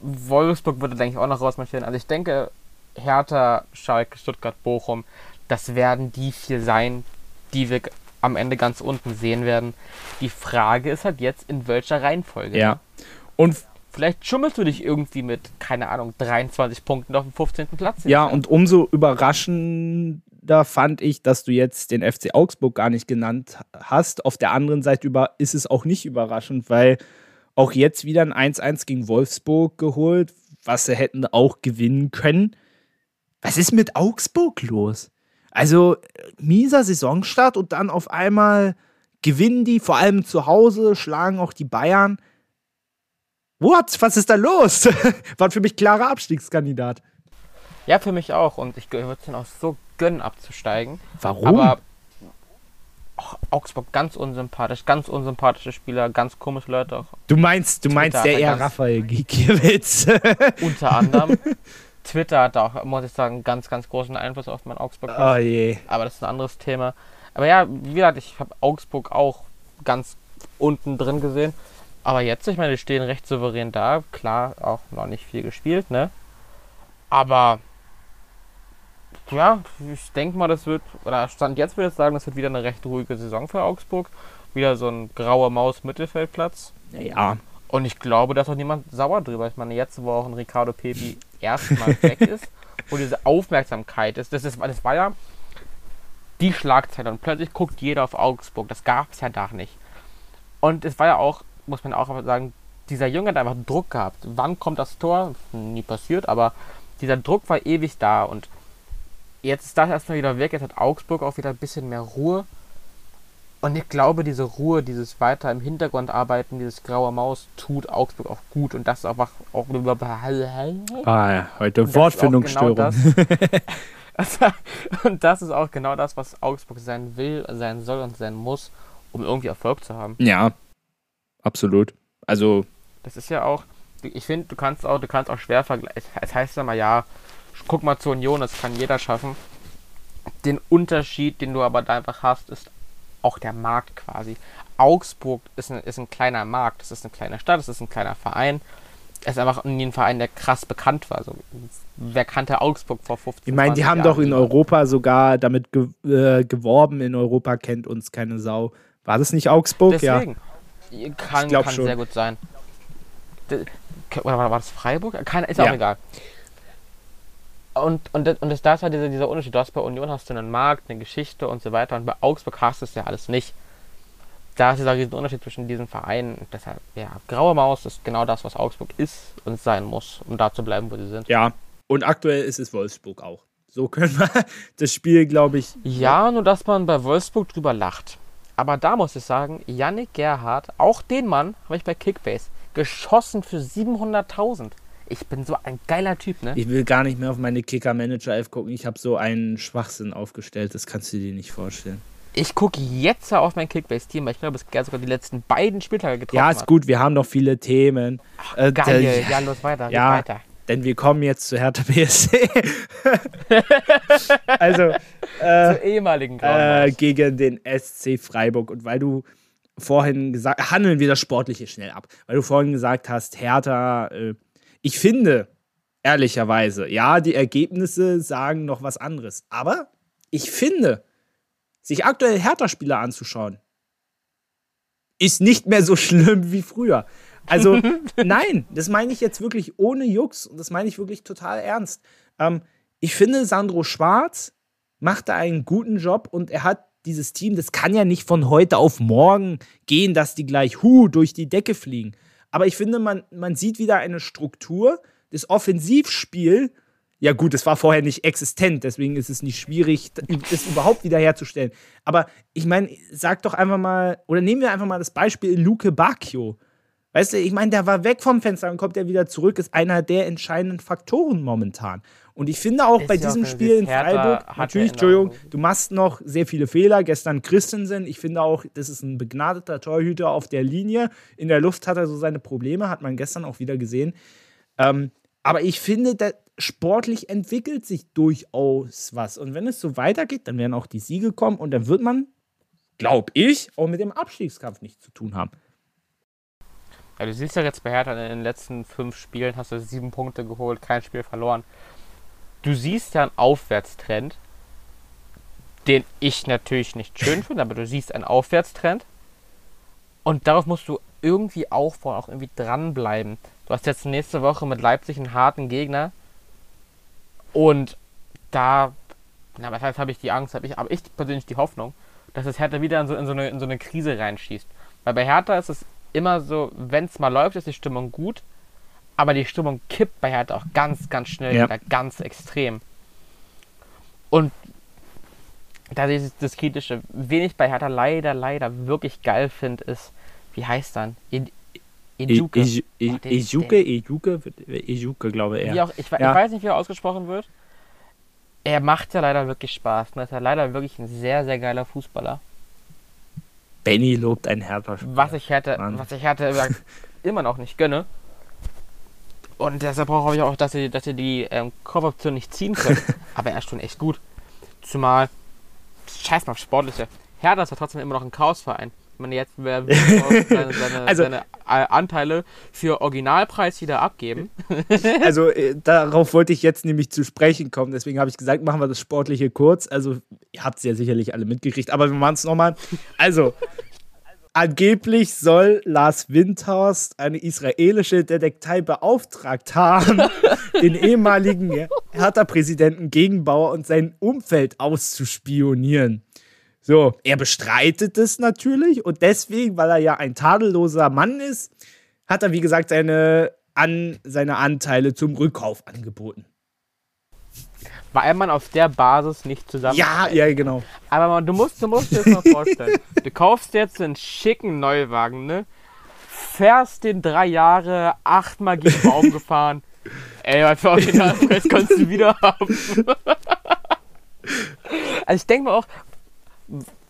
Wolfsburg würde, denke ich, auch noch rausmarschieren. Also ich denke, Hertha, Schalke, Stuttgart, Bochum, das werden die vier sein, die wir am Ende ganz unten sehen werden. Die Frage ist halt jetzt, in welcher Reihenfolge. Ja. Und vielleicht schummelst du dich irgendwie mit, keine Ahnung, 23 Punkten auf dem 15. Platz. Ja, und umso überraschender fand ich, dass du jetzt den FC Augsburg gar nicht genannt hast. Auf der anderen Seite über ist es auch nicht überraschend, weil auch jetzt wieder ein 1-1 gegen Wolfsburg geholt, was sie hätten auch gewinnen können. Was ist mit Augsburg los? Also, mieser Saisonstart und dann auf einmal gewinnen die, vor allem zu Hause, schlagen auch die Bayern. What? Was ist da los? [laughs] War für mich klarer Abstiegskandidat. Ja, für mich auch. Und ich würde es dann auch so gönnen, abzusteigen. Warum? Aber oh, Augsburg ganz unsympathisch, ganz unsympathische Spieler, ganz komische Leute. Auch. Du meinst, du meinst der eher Raphael Gikiewicz. Unter anderem. [laughs] Twitter hat auch, muss ich sagen, ganz, ganz großen Einfluss auf mein Augsburg. Oh je. Aber das ist ein anderes Thema. Aber ja, wie gesagt, ich habe Augsburg auch ganz unten drin gesehen. Aber jetzt, ich meine, die stehen recht souverän da. Klar, auch noch nicht viel gespielt, ne? Aber ja, ich denke mal, das wird, oder Stand jetzt würde ich sagen, das wird wieder eine recht ruhige Saison für Augsburg. Wieder so ein grauer Maus-Mittelfeldplatz. Ja. Und ich glaube, da ist auch niemand sauer drüber. Ich meine, jetzt, wo auch ein Ricardo Pepi erstmal weg [laughs] ist, wo diese Aufmerksamkeit ist, das, ist, das war ja die Schlagzeile und plötzlich guckt jeder auf Augsburg. Das gab es ja da nicht. Und es war ja auch, muss man auch sagen, dieser Junge hat einfach Druck gehabt. Wann kommt das Tor? Nie passiert, aber dieser Druck war ewig da und jetzt ist das erstmal wieder weg. Jetzt hat Augsburg auch wieder ein bisschen mehr Ruhe. Und ich glaube, diese Ruhe, dieses weiter im Hintergrund arbeiten, dieses graue Maus tut Augsburg auch gut und das ist auch, auch [laughs] ah, ja, heute Wortfindungsstörung. Genau [laughs] und das ist auch genau das, was Augsburg sein will, sein soll und sein muss, um irgendwie Erfolg zu haben. Ja, absolut. Also das ist ja auch, ich finde, du kannst auch, du kannst auch schwer vergleichen. Es heißt ja mal, ja, guck mal zur Union, das kann jeder schaffen. Den Unterschied, den du aber da einfach hast, ist auch der Markt quasi. Augsburg ist ein, ist ein kleiner Markt, es ist eine kleine Stadt, es ist ein kleiner Verein. Es ist einfach nie ein Verein, der krass bekannt war. Also, wer kannte Augsburg vor 15 Jahren? Ich meine, die haben Jahren doch in Europa sogar damit ge äh, geworben, in Europa kennt uns keine Sau. War das nicht Augsburg? Deswegen. Ja. Kann, kann sehr gut sein. Oder war das Freiburg? Kann, ist auch ja. egal. Und, und, und das, das ist halt dieser, dieser Unterschied. Du hast bei Union hast du einen Markt, eine Geschichte und so weiter. Und bei Augsburg hast du es ja alles nicht. Da ist dieser riesen Unterschied zwischen diesen Vereinen. Deshalb, ja, Graue Maus ist genau das, was Augsburg ist und sein muss, um da zu bleiben, wo sie sind. Ja, und aktuell ist es Wolfsburg auch. So können wir [laughs] das Spiel, glaube ich. Ja, nur dass man bei Wolfsburg drüber lacht. Aber da muss ich sagen, Yannick Gerhardt, auch den Mann habe ich bei Kickbase geschossen für 700.000. Ich bin so ein geiler Typ, ne? Ich will gar nicht mehr auf meine Kicker-Manager-Elf gucken. Ich habe so einen Schwachsinn aufgestellt, das kannst du dir nicht vorstellen. Ich gucke jetzt auf mein Kickbase-Team, weil ich glaube, es sogar die letzten beiden Spieltage getroffen Ja, ist hat. gut, wir haben noch viele Themen. Ach, äh, geil, äh, ja, los weiter, ja, weiter. Denn wir kommen jetzt zu Hertha BSC. [laughs] also, äh, Zur ehemaligen äh, gegen den SC Freiburg. Und weil du vorhin gesagt, handeln wir das Sportliche schnell ab, weil du vorhin gesagt hast, Hertha, äh, ich finde, ehrlicherweise, ja, die Ergebnisse sagen noch was anderes, aber ich finde, sich aktuell Hertha-Spieler anzuschauen, ist nicht mehr so [laughs] schlimm wie früher. Also, [laughs] nein, das meine ich jetzt wirklich ohne Jux und das meine ich wirklich total ernst. Ähm, ich finde, Sandro Schwarz macht da einen guten Job und er hat dieses Team, das kann ja nicht von heute auf morgen gehen, dass die gleich hu durch die Decke fliegen. Aber ich finde, man, man sieht wieder eine Struktur, das Offensivspiel. Ja, gut, es war vorher nicht existent, deswegen ist es nicht schwierig, das überhaupt wiederherzustellen. Aber ich meine, sag doch einfach mal, oder nehmen wir einfach mal das Beispiel Luke Bacchio. Weißt du, ich meine, der war weg vom Fenster, dann kommt er wieder zurück, ist einer der entscheidenden Faktoren momentan. Und ich finde auch ist bei diesem Spiel in Freiburg, natürlich, Entschuldigung, du machst noch sehr viele Fehler. Gestern Christensen, ich finde auch, das ist ein begnadeter Torhüter auf der Linie. In der Luft hat er so seine Probleme, hat man gestern auch wieder gesehen. Ähm, aber ich finde, der, sportlich entwickelt sich durchaus was. Und wenn es so weitergeht, dann werden auch die Siege kommen und dann wird man, glaube ich, auch mit dem Abstiegskampf nichts zu tun haben. Ja, du siehst ja jetzt bei Hertha in den letzten fünf Spielen hast du sieben Punkte geholt, kein Spiel verloren du siehst ja einen Aufwärtstrend, den ich natürlich nicht schön finde, aber du siehst einen Aufwärtstrend. Und darauf musst du irgendwie aufbauen, auch irgendwie dranbleiben. Du hast jetzt nächste Woche mit Leipzig einen harten Gegner. Und da, na, was heißt, habe ich die Angst, habe ich, aber ich persönlich die Hoffnung, dass es Hertha wieder in so, in so, eine, in so eine Krise reinschießt. Weil bei Hertha ist es immer so, wenn es mal läuft, ist die Stimmung gut aber die Stimmung kippt bei Hertha auch ganz, ganz schnell ja. wieder ganz extrem. Und da ist das Kritische. Wen ich bei Hertha leider, leider wirklich geil finde, ist, wie heißt dann? Ejuke. Ejuke, Ejuke, Ejuke, glaube ich. Auch, ich, ja. ich, weiß nicht, wie er ausgesprochen wird. Er macht ja leider wirklich Spaß. Und ist ja leider wirklich ein sehr, sehr geiler Fußballer. Benny lobt ein Hertha. Was ich hätte, was ich hätte [laughs] immer noch nicht gönne. Und deshalb brauche ich auch, dass sie, dass sie die ähm, Kopfoption nicht ziehen können. [laughs] Aber er ist schon echt gut. Zumal, scheiß mal auf Sportliche. Hertha ist ja trotzdem immer noch ein Chaosverein. Meine, jetzt [laughs] seine, seine, also, seine Anteile für Originalpreis wieder abgeben. [laughs] also äh, darauf wollte ich jetzt nämlich zu sprechen kommen. Deswegen habe ich gesagt, machen wir das Sportliche kurz. Also ihr habt es ja sicherlich alle mitgekriegt, aber wir machen es nochmal. Also [laughs] Angeblich soll Lars Windhorst eine israelische Detektei beauftragt haben, den ehemaligen Hertha-Präsidenten Gegenbauer und sein Umfeld auszuspionieren. So, er bestreitet es natürlich und deswegen, weil er ja ein tadelloser Mann ist, hat er, wie gesagt, seine, an, seine Anteile zum Rückkauf angeboten weil man auf der Basis nicht zusammen. Ja, ja, genau. Aber man, du musst, du musst dir das mal vorstellen. [laughs] du kaufst jetzt einen schicken Neuwagen, ne? Fährst den drei Jahre, achtmal gegen den Baum gefahren. [laughs] Ey, was für Originalpreis kannst du wieder haben? [laughs] also ich denke mir auch,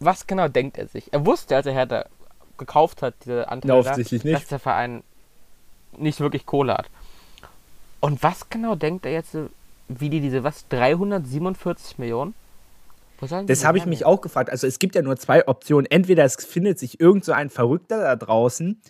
was genau denkt er sich? Er wusste, als er Hertha gekauft hat, diese Anteile, da, dass der Verein nicht wirklich Kohle hat. Und was genau denkt er jetzt, wie die diese, was, 347 Millionen? Das habe ich mich auch gefragt. Also es gibt ja nur zwei Optionen. Entweder es findet sich irgend so ein Verrückter da draußen,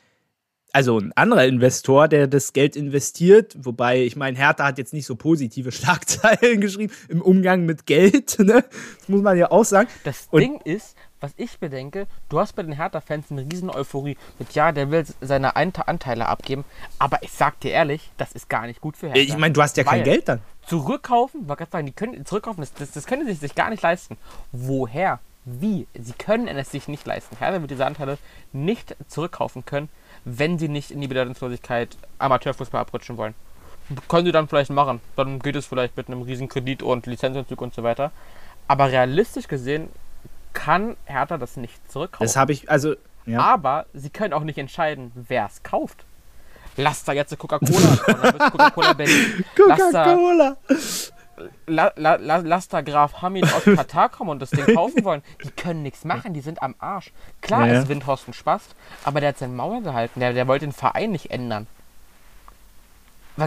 also ein anderer Investor, der das Geld investiert, wobei ich meine, Hertha hat jetzt nicht so positive [laughs] Schlagzeilen geschrieben im Umgang mit Geld, ne? Das muss man ja auch sagen. Das Und Ding ist, was ich bedenke, du hast bei den Hertha-Fans eine riesen Euphorie mit, ja, der will seine Anteile abgeben, aber ich sag dir ehrlich, das ist gar nicht gut für Hertha. Ich meine, du hast ja kein Geld dann. Zurückkaufen, war gerade sagen, die können zurückkaufen, das, das, das können sie sich gar nicht leisten. Woher? Wie? Sie können es sich nicht leisten. Hertha wird diese Anteile nicht zurückkaufen können, wenn sie nicht in die Bedeutungslosigkeit Amateurfußball abrutschen wollen. Können sie dann vielleicht machen. Dann geht es vielleicht mit einem riesen Kredit und Lizenzentzug und so weiter. Aber realistisch gesehen kann Hertha das nicht zurückkaufen. Das habe ich, also. Ja. Aber sie können auch nicht entscheiden, wer es kauft. Lass da jetzt Coca-Cola [laughs] Coca-Cola Berlin. Coca-Cola. La, la, la, lass da Graf Hamid aus [laughs] Katar kommen und das Ding kaufen wollen. Die können nichts machen, die sind am Arsch. Klar ja. ist Windhorst ein Spaß, aber der hat seine Mauer gehalten. Der, der wollte den Verein nicht ändern.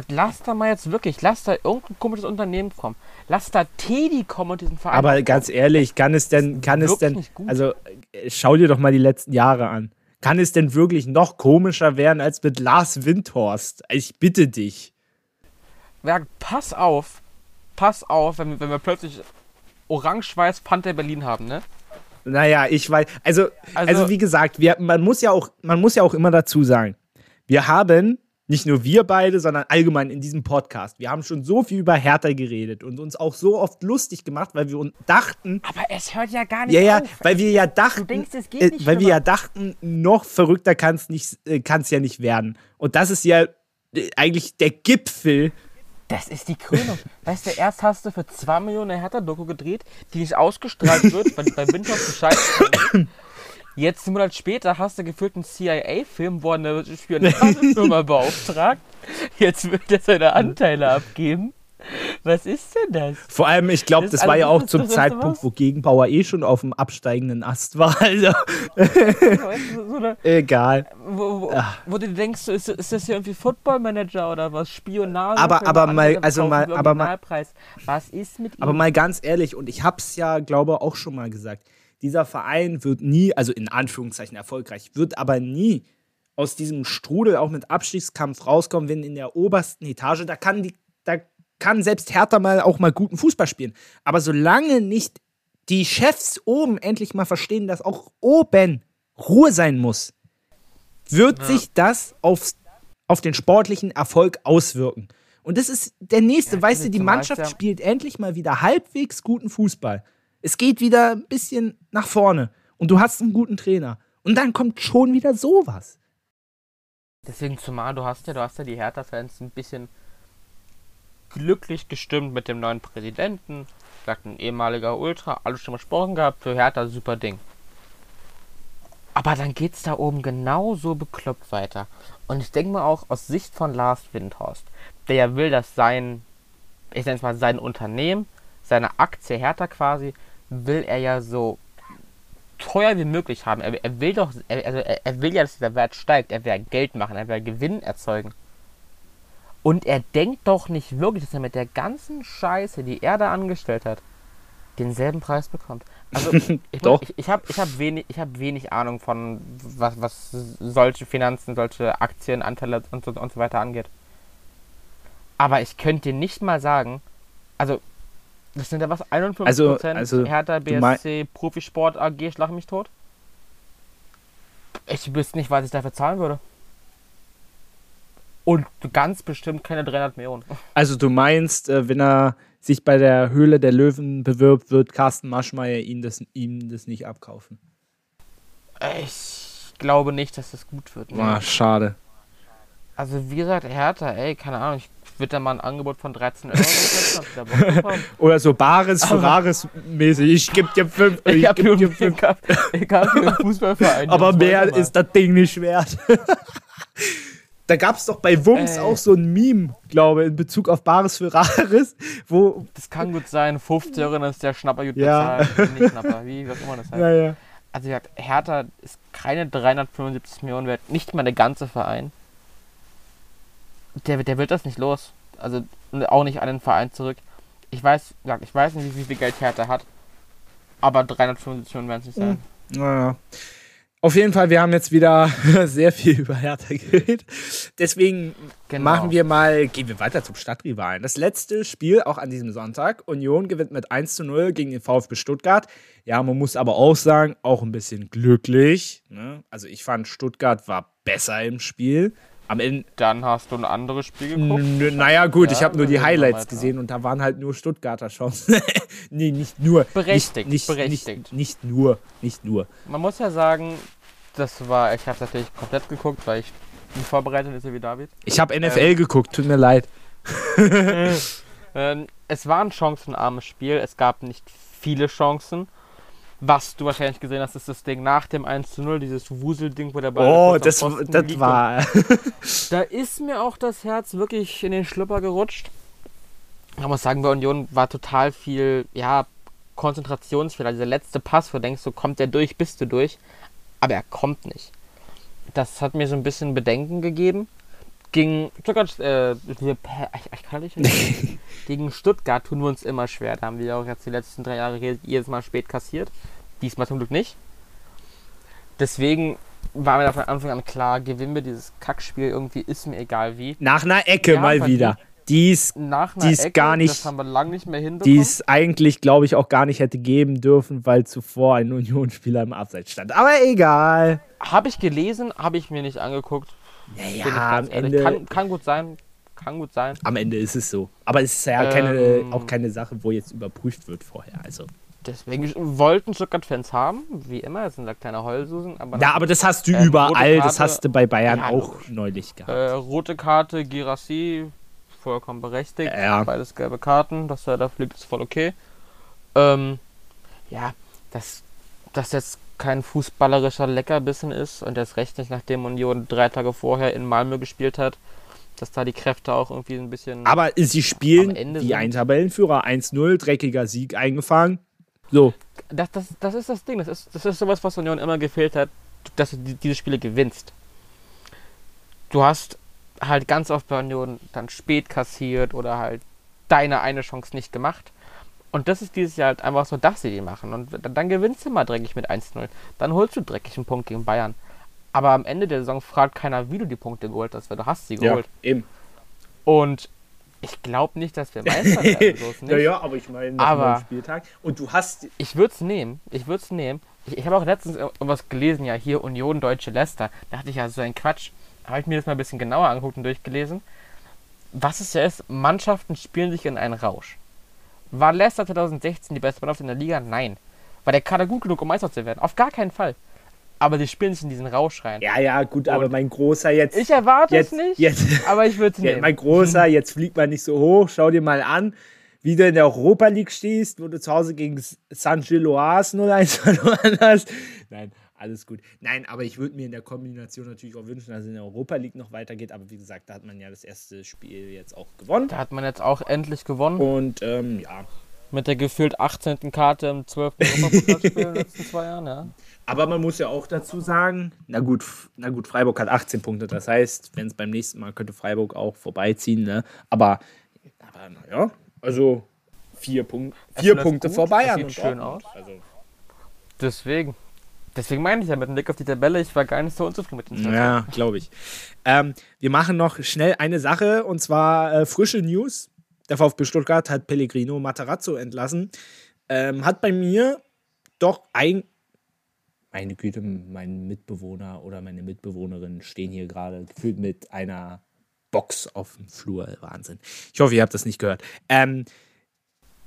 Lass da mal jetzt wirklich, lass da irgendein komisches Unternehmen kommen. Lass da Teddy kommen und diesen Verein. Aber ganz ehrlich, kann es denn, kann es denn, also schau dir doch mal die letzten Jahre an. Kann es denn wirklich noch komischer werden als mit Lars Windhorst? Ich bitte dich. Pass auf, pass auf, wenn, wenn wir plötzlich Orange-Weiß Panther Berlin haben, ne? Naja, ich weiß. Also, also, also wie gesagt, wir, man, muss ja auch, man muss ja auch immer dazu sagen, wir haben nicht nur wir beide, sondern allgemein in diesem Podcast. Wir haben schon so viel über Hertha geredet und uns auch so oft lustig gemacht, weil wir uns dachten. Aber es hört ja gar nicht ja, ja, auf. weil wir ja dachten, denkst, äh, weil wir ja dachten, noch verrückter kann es äh, kann's ja nicht werden. Und das ist ja äh, eigentlich der Gipfel. Das ist die Krönung. [laughs] weißt du, erst hast du für 2 Millionen eine Hertha-Doku gedreht, die nicht ausgestrahlt wird, weil bei Windhoff Bescheid Jetzt, einen Monat später, hast du gefühlt einen CIA-Film, wo er eine Spionagefirma beauftragt. Jetzt wird er seine Anteile abgeben. [laughs] Was ist denn das? Vor allem, ich glaube, das, das war ja auch zum Zeitpunkt, wo Gegenbauer eh schon auf dem absteigenden Ast war. Also. so eine, Egal. Wo, wo, wo, du denkst, ist, ist das hier irgendwie Football Manager oder was? Spionage? Aber, aber mal, also mal, aber mal. Was ist mit ihm? Aber mal ganz ehrlich, und ich hab's ja, glaube auch schon mal gesagt dieser Verein wird nie, also in Anführungszeichen erfolgreich, wird aber nie aus diesem Strudel auch mit Abstiegskampf rauskommen, wenn in der obersten Etage, da kann die, da kann selbst Hertha mal auch mal guten Fußball spielen. Aber solange nicht die Chefs oben endlich mal verstehen, dass auch oben Ruhe sein muss, wird ja. sich das auf, auf den sportlichen Erfolg auswirken. Und das ist der nächste, ja, weißt du, die Mannschaft ja. spielt endlich mal wieder halbwegs guten Fußball. Es geht wieder ein bisschen nach vorne und du hast einen guten Trainer. Und dann kommt schon wieder sowas. Deswegen zumal du hast ja, du hast ja die Hertha-Fans ein bisschen glücklich gestimmt mit dem neuen Präsidenten. Sagt ein ehemaliger Ultra, alles schon besprochen gehabt, für Hertha super Ding. Aber dann geht's da oben genauso bekloppt weiter. Und ich denke mal auch aus Sicht von Lars Windhorst, der ja will, dass sein, ich nenne es mal sein Unternehmen, seine Aktie Hertha quasi, will er ja so teuer wie möglich haben. Er, er will doch, er, also er, er, will ja, dass dieser Wert steigt. Er will Geld machen, er will Gewinn erzeugen. Und er denkt doch nicht wirklich, dass er mit der ganzen Scheiße, die er da angestellt hat, denselben Preis bekommt. Also [laughs] ich, doch. ich, ich habe ich hab wenig, hab wenig Ahnung von, was, was solche Finanzen, solche Aktien, Anteile und so, und so weiter angeht. Aber ich könnte dir nicht mal sagen, also das sind ja was? 51% also, also, Hertha BSC Profisport AG, schlag mich tot? Ich wüsste nicht, was ich dafür zahlen würde. Und ganz bestimmt keine 300 Millionen. Also du meinst, äh, wenn er sich bei der Höhle der Löwen bewirbt, wird Carsten Maschmeyer ihm das, ihm das nicht abkaufen? Ich glaube nicht, dass das gut wird. Ne? Ah, schade. Also wie gesagt, Hertha, ey, keine Ahnung, ich wird da mal ein Angebot von 13 Euro? [laughs] Oder so Bares, Ferraris mäßig. Ich geb dir 5. [laughs] Ich, ich hab geb dir 5. [laughs] Ich hab hier einen Fußballverein. Aber mehr ist das Ding nicht wert. Da gab es doch bei Wumms Ey. auch so ein Meme, glaube ich, in Bezug auf Bares Ferraris, wo. Das kann gut sein, 50 Euro ist der Schnapper gut ja. bezahlt. Nicht Schnapper, wie, was immer das heißt. Ja, ja. Also, Hertha ist keine 375 Millionen wert, nicht mal der ganze Verein der, der wird das nicht los. Also auch nicht an den Verein zurück. Ich weiß, ich weiß nicht, wie viel Geld Hertha hat, aber 375 Millionen werden es nicht sein. Naja. Auf jeden Fall, wir haben jetzt wieder [laughs] sehr viel über Hertha geredet. Deswegen genau. machen wir mal, gehen wir weiter zum Stadtrivalen. Das letzte Spiel auch an diesem Sonntag. Union gewinnt mit 1 zu 0 gegen den VfB Stuttgart. Ja, man muss aber auch sagen, auch ein bisschen glücklich. Ne? Also ich fand, Stuttgart war besser im Spiel. Am Ende. Dann hast du ein anderes Spiel geguckt? naja, gut, ja, ich habe nur die Highlights gesehen und da waren halt nur Stuttgarter Chancen. [laughs] nee, nicht nur. Berechtigt, nicht, berechtigt. Nicht, nicht, nur, nicht nur. Man muss ja sagen, das war, ich habe natürlich komplett geguckt, weil ich bin vorbereitet ist wie David. Ich habe NFL ähm, geguckt, tut mir leid. [laughs] ähm, es war ein chancenarmes Spiel, es gab nicht viele Chancen. Was du wahrscheinlich gesehen hast, ist das Ding nach dem 1 zu 0, dieses Wuselding, wo der Ball. Oh, das, das war. [laughs] da ist mir auch das Herz wirklich in den Schlüpper gerutscht. Ich muss sagen, bei Union war total viel, ja, Konzentrationsfehler. Dieser letzte Pass, wo du denkst, so kommt der durch, bist du durch. Aber er kommt nicht. Das hat mir so ein bisschen Bedenken gegeben. Gegen Stuttgart, äh, wir, ich, ich kann nicht [laughs] gegen Stuttgart tun wir uns immer schwer. Da haben wir auch jetzt die letzten drei Jahre jedes Mal spät kassiert. Diesmal zum Glück nicht. Deswegen war mir von Anfang an klar, gewinnen wir dieses Kackspiel irgendwie, ist mir egal wie. Nach einer Ecke Ja, mal wieder. Die ist, Nach einer Die ist Ecke, gar nicht- das haben wir lange nicht mehr die hinbekommen. es eigentlich, glaube ich, auch gar nicht hätte geben dürfen, weil zuvor ein Unionsspieler im Abseits stand. Aber egal. Habe ich gelesen, habe ich mir nicht angeguckt. Ja, ganz am. Ende, Kann, kann gut sein, kann gut sein. am Ende ist es so. Aber es ist ja keine, Ähm. auch keine Sache, wo jetzt überprüft wird vorher. Also. Deswegen wollten Stuttgart-Fans haben, wie immer, das sind da kleine Heulsusen. Aber Ja, aber das hast du Ähm, überall. Das hast du bei Bayern Ja, auch neulich gehabt. äh, rote Karte, Girassi, vollkommen berechtigt. Ja. Beides gelbe Karten, dass er da fliegt, ist voll okay. Ähm, ja, dass das jetzt kein fußballerischer Leckerbissen ist und das recht nicht, nachdem Union drei Tage vorher in Malmö gespielt hat, dass da die Kräfte auch irgendwie ein bisschen. Aber sie spielen wie sind- ein Tabellenführer. 1-0, dreckiger Sieg eingefangen. So. Das, das, das ist das Ding. Das ist, das ist sowas, was Union immer gefehlt hat, dass du die, diese Spiele gewinnst. Du hast halt ganz oft bei Union dann spät kassiert oder halt deine eine Chance nicht gemacht. Und das ist dieses Jahr halt einfach so, dass sie die machen. Und dann, gewinnst du mal dreckig mit 1-0. Dann holst du dreckig einen Punkt gegen Bayern. Aber am Ende der Saison fragt keiner, wie du die Punkte geholt hast, weil du hast sie geholt. eben. Und ich glaube nicht, dass wir Meister werden. So ist [laughs] nicht. ja, ja, aber ich meine, Aber- Spieltag. Und du hast. Ich würde es nehmen. Ich würde es nehmen. Ich, ich habe auch letztens irgendwas gelesen, ja, hier Union Deutsche Leicester. Da dachte ich ja, so ein Quatsch. Habe ich mir das mal ein bisschen genauer angeguckt und durchgelesen. Was es ja ist, Mannschaften spielen sich in einen Rausch. War Leicester 2016 die beste Mannschaft in der Liga? Nein. War der Kader gut genug, um Meister zu werden? Auf gar keinen Fall. Aber die spielen sich in diesen Rausch rein. Ja, ja, gut, aber Und mein Großer jetzt. Ich erwarte jetzt, es nicht, Jetzt, [laughs] aber ich würde es nehmen. mein Großer, jetzt fliegt man nicht so hoch. Schau dir mal an, wie du in der Europa League stehst, wo du zu Hause gegen San Giloas 0-1 verloren hast. Nein, alles gut. Nein, aber ich würde mir in der Kombination natürlich auch wünschen, dass es in der Europa League noch weitergeht. Aber wie gesagt, da hat man ja das erste Spiel jetzt auch gewonnen. Da hat man jetzt auch endlich gewonnen. Und ähm, ja, Mit der gefühlt 18. Karte im 12. Europapokalspiel in den letzten zwei Jahren, ja. Aber man muss ja auch dazu sagen, na gut, na gut, Freiburg hat 18 Punkte. Das heißt, wenn es beim nächsten Mal könnte Freiburg auch vorbeiziehen, ne? Aber, aber naja, also vier, Punkt, vier Punkte gut, vor Bayern. sieht und schön aus. Also, Deswegen. Deswegen meine ich ja mit dem Blick auf die Tabelle, ich war gar nicht so unzufrieden mit den Tabellen. ja, glaube ich. Ähm, wir machen noch schnell eine Sache und zwar äh, frische News. Der VfB Stuttgart hat Pellegrino Matarazzo entlassen. Ähm, hat bei mir doch ein. Meine Güte, mein Mitbewohner oder meine Mitbewohnerin stehen hier gerade gefühlt mit einer Box auf dem Flur. Wahnsinn. Ich hoffe, ihr habt das nicht gehört. Ähm,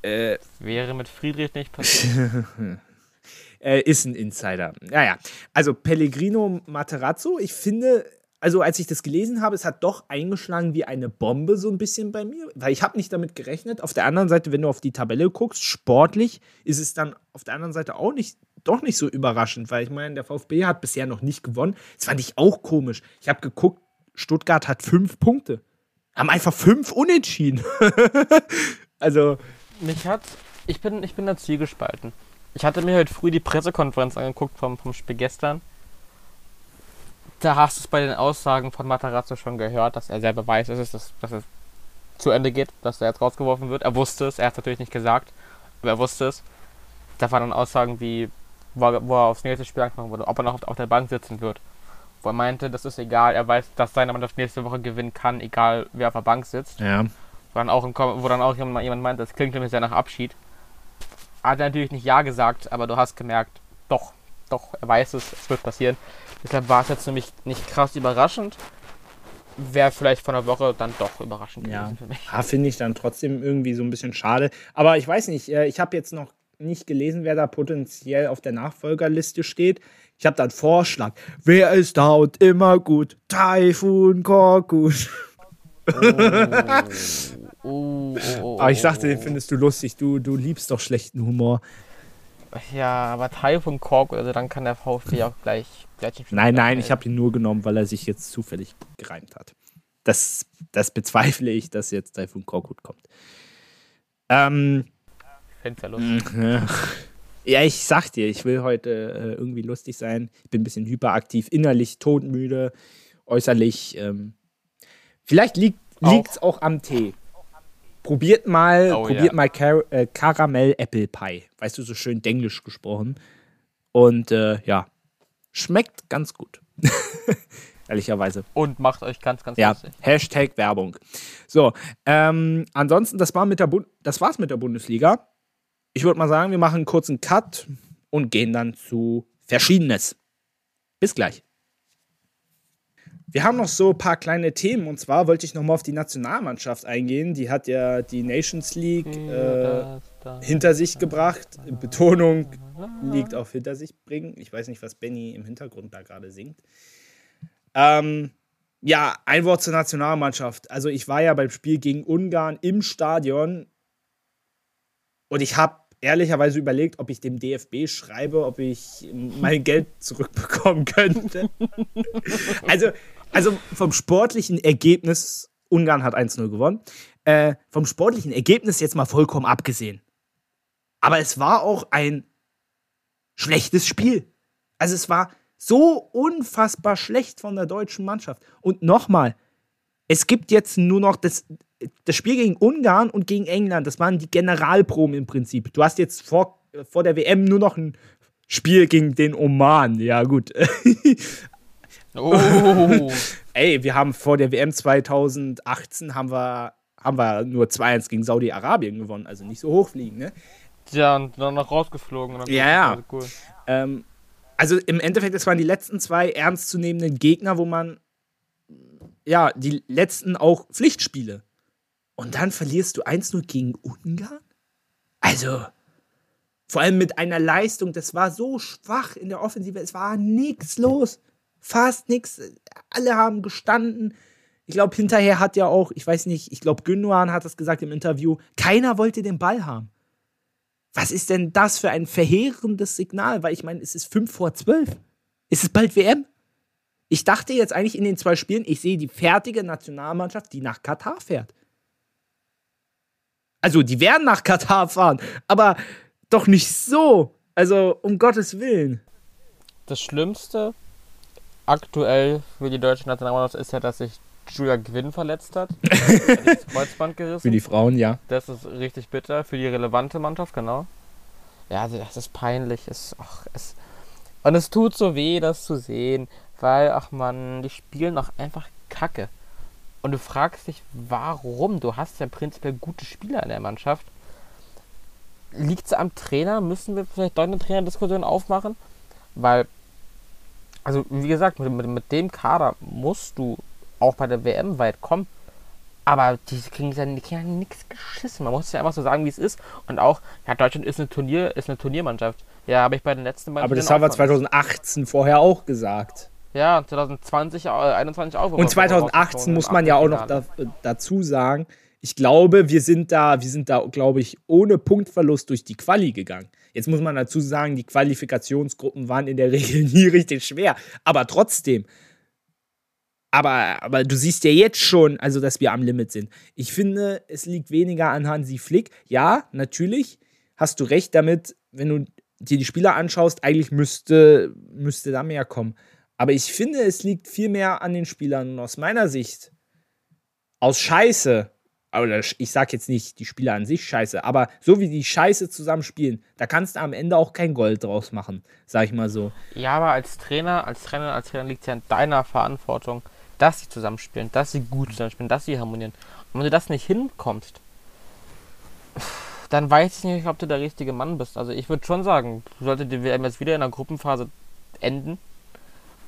äh, Wäre mit Friedrich nicht passiert. [laughs] äh, ist ein Insider. Naja, also Pellegrino Materazzo, ich finde, also als ich das gelesen habe, es hat doch eingeschlagen wie eine Bombe so ein bisschen bei mir, weil ich habe nicht damit gerechnet. Auf der anderen Seite, wenn du auf die Tabelle guckst, sportlich ist es dann auf der anderen Seite auch nicht, doch nicht so überraschend, weil ich meine, der VfB hat bisher noch nicht gewonnen. Das fand ich auch komisch. Ich habe geguckt, Stuttgart hat fünf Punkte. Haben einfach fünf unentschieden. [laughs] also, Mich hat. Ich bin, ich bin da zwiegespalten. Ich hatte mir heute früh die Pressekonferenz angeguckt vom, vom Spiel gestern. Da hast du es bei den Aussagen von Matarazzo schon gehört, dass er selber weiß, dass es, dass, dass es zu Ende geht, dass er jetzt rausgeworfen wird. Er wusste es, er hat es natürlich nicht gesagt, aber er wusste es. Da waren dann Aussagen wie, wo er, wo er aufs nächste Spiel angefangen wurde, ob er noch auf, der Bank sitzen wird. Wo er meinte, das ist egal, er weiß, dass seine Mannschaft nächste Woche gewinnen kann, egal wer auf der Bank sitzt. ja. Wo dann auch, wo dann auch jemand, jemand meint, das klingt nämlich sehr nach Abschied. Hat er natürlich nicht Ja gesagt, aber du hast gemerkt, doch, doch, er weiß es, es wird passieren. Deshalb war es jetzt nämlich nicht krass überraschend. Wäre vielleicht von der Woche dann doch überraschend Ja. gewesen für mich. Ja, finde ich dann trotzdem irgendwie so ein bisschen schade. Aber ich weiß nicht, äh, ich habe jetzt noch nicht gelesen, wer da potenziell auf der Nachfolgerliste steht. Ich habe da einen Vorschlag. Wer ist da und immer gut? Taifun Korkut. Oh, [laughs] oh, oh, Aber ich dachte, den oh. findest du lustig. Du, du liebst doch schlechten Humor. Ja, aber Teil von Kork, also dann kann der VfB auch gleich. gleich Nein, nein, ich habe ihn nur genommen, weil er sich jetzt zufällig gereimt hat. Das, das bezweifle ich, dass jetzt Taifun Korkut kommt. Ähm, find's ja lustig. Ja, ich sag dir, ich will heute äh, irgendwie lustig sein. Ich bin ein bisschen hyperaktiv, innerlich todmüde, äußerlich. Ähm, vielleicht liegt es auch am Tee. Probiert mal, Oh, probiert ja. mal Car äh, Karamell Apple Pie. Weißt du, so schön denglisch gesprochen. Und äh, ja, schmeckt ganz gut. [laughs] Ehrlicherweise. Und macht euch ganz, ganz Ja, lustig. Hashtag Werbung. So, ähm, ansonsten, das, war mit der das war's mit der Bundesliga. Ich würde mal sagen, wir machen einen kurzen Cut und gehen dann zu Verschiedenes. Bis gleich. Wir haben noch so ein paar kleine Themen und zwar wollte ich nochmal auf die Nationalmannschaft eingehen. Die hat ja die Nations League äh, hinter sich gebracht. Betonung liegt auf hinter sich bringen. Ich weiß nicht, was Benny im Hintergrund da gerade singt. Ähm, ja, ein Wort zur Nationalmannschaft. Also ich war ja beim Spiel gegen Ungarn im Stadion und ich habe ehrlicherweise überlegt, ob ich dem DFB schreibe, ob ich mein Geld zurückbekommen könnte. [laughs] also, also vom sportlichen Ergebnis, Ungarn hat 1-0 gewonnen, äh, vom sportlichen Ergebnis jetzt mal vollkommen abgesehen. Aber es war auch ein schlechtes Spiel. Also es war so unfassbar schlecht von der deutschen Mannschaft. Und nochmal, es gibt jetzt nur noch das, das Spiel gegen Ungarn und gegen England. Das waren die Generalproben im Prinzip. Du hast jetzt vor, vor der WM nur noch ein Spiel gegen den Oman. Ja, gut. [laughs] Oh. [laughs] Ey, wir haben vor der WM 2018 haben wir, haben wir nur 2-1 gegen Saudi-Arabien gewonnen. Also nicht so hochfliegen, ne? ja, und dann noch rausgeflogen. Dann Ja, ja. Also Cool. Ähm, also im Endeffekt, es waren die letzten zwei ernstzunehmenden Gegner, wo man, ja, die letzten auch Pflichtspiele. Und dann verlierst du 1-0 gegen Ungarn? Also, vor allem mit einer Leistung, das war so schwach in der Offensive, es war nichts los. Fast nichts. Alle haben gestanden. Ich glaube, hinterher hat ja auch, ich weiß nicht, ich glaube, Gündogan hat das gesagt im Interview, keiner wollte den Ball haben. Was ist denn das für ein verheerendes Signal? Weil ich meine, es ist 5 vor 12. Ist es bald WM? Ich dachte jetzt eigentlich in den zwei Spielen, ich sehe die fertige Nationalmannschaft, die nach Katar fährt. Also, die werden nach Katar fahren, aber doch nicht so. Also, um Gottes Willen. Das Schlimmste aktuell für die deutsche Nationalmannschaft ist ja, dass sich Julia Gwynn verletzt hat. [laughs] das Kreuzband gerissen. Frauen, ja. Das ist richtig bitter. Für die relevante Mannschaft, genau. Ja, also das ist peinlich. Es, ach, es, und es tut so weh, das zu sehen, weil, ach man, die spielen auch einfach Kacke. Und du fragst dich, warum? Du hast ja prinzipiell gute Spieler in der Mannschaft. Liegt es am Trainer? Müssen wir vielleicht dort eine Trainerdiskussion aufmachen? Weil, also wie gesagt, mit, mit, mit dem Kader musst du auch bei der WM weit kommen. Aber die kriegen ja, die kriegen ja nichts geschissen. Man muss es ja einfach so sagen, wie es ist. Und auch, ja, Deutschland ist eine Turnier, ist eine Turniermannschaft. Ja, habe ich bei den letzten beiden Aber das haben wir auch schon- 2018 vorher auch gesagt. Ja, 2020, äh, 21 auch. Und 2018 rausgeflogen muss man ja auch noch da, Achtelfinale. dazu sagen, ich glaube, wir sind da, wir sind da, glaube ich, ohne Punktverlust durch die Quali gegangen. Jetzt muss man dazu sagen, die Qualifikationsgruppen waren in der [laughs] Regel nie richtig schwer. Aber trotzdem. Aber, aber du siehst ja jetzt schon, also dass wir am Limit sind. Ich finde, es liegt weniger an Hansi Flick. Ja, natürlich hast du recht damit, wenn du dir die Spieler anschaust, eigentlich müsste, müsste da mehr kommen. Aber ich finde, es liegt viel mehr an den Spielern. Und aus meiner Sicht, aus Scheiße, oder ich sag jetzt nicht die Spieler an sich Scheiße, aber so wie die Scheiße zusammen spielen, da kannst du am Ende auch kein Gold draus machen, sag ich mal so. Ja, aber als Trainer, als Trainer, als Trainer liegt es ja in deiner Verantwortung, dass sie zusammenspielen, dass sie gut zusammenspielen, dass sie harmonieren. Und wenn du das nicht hinkommst, dann weiß ich nicht, ob du der richtige Mann bist. Also ich würde schon sagen, sollte die WM jetzt wieder in der Gruppenphase enden,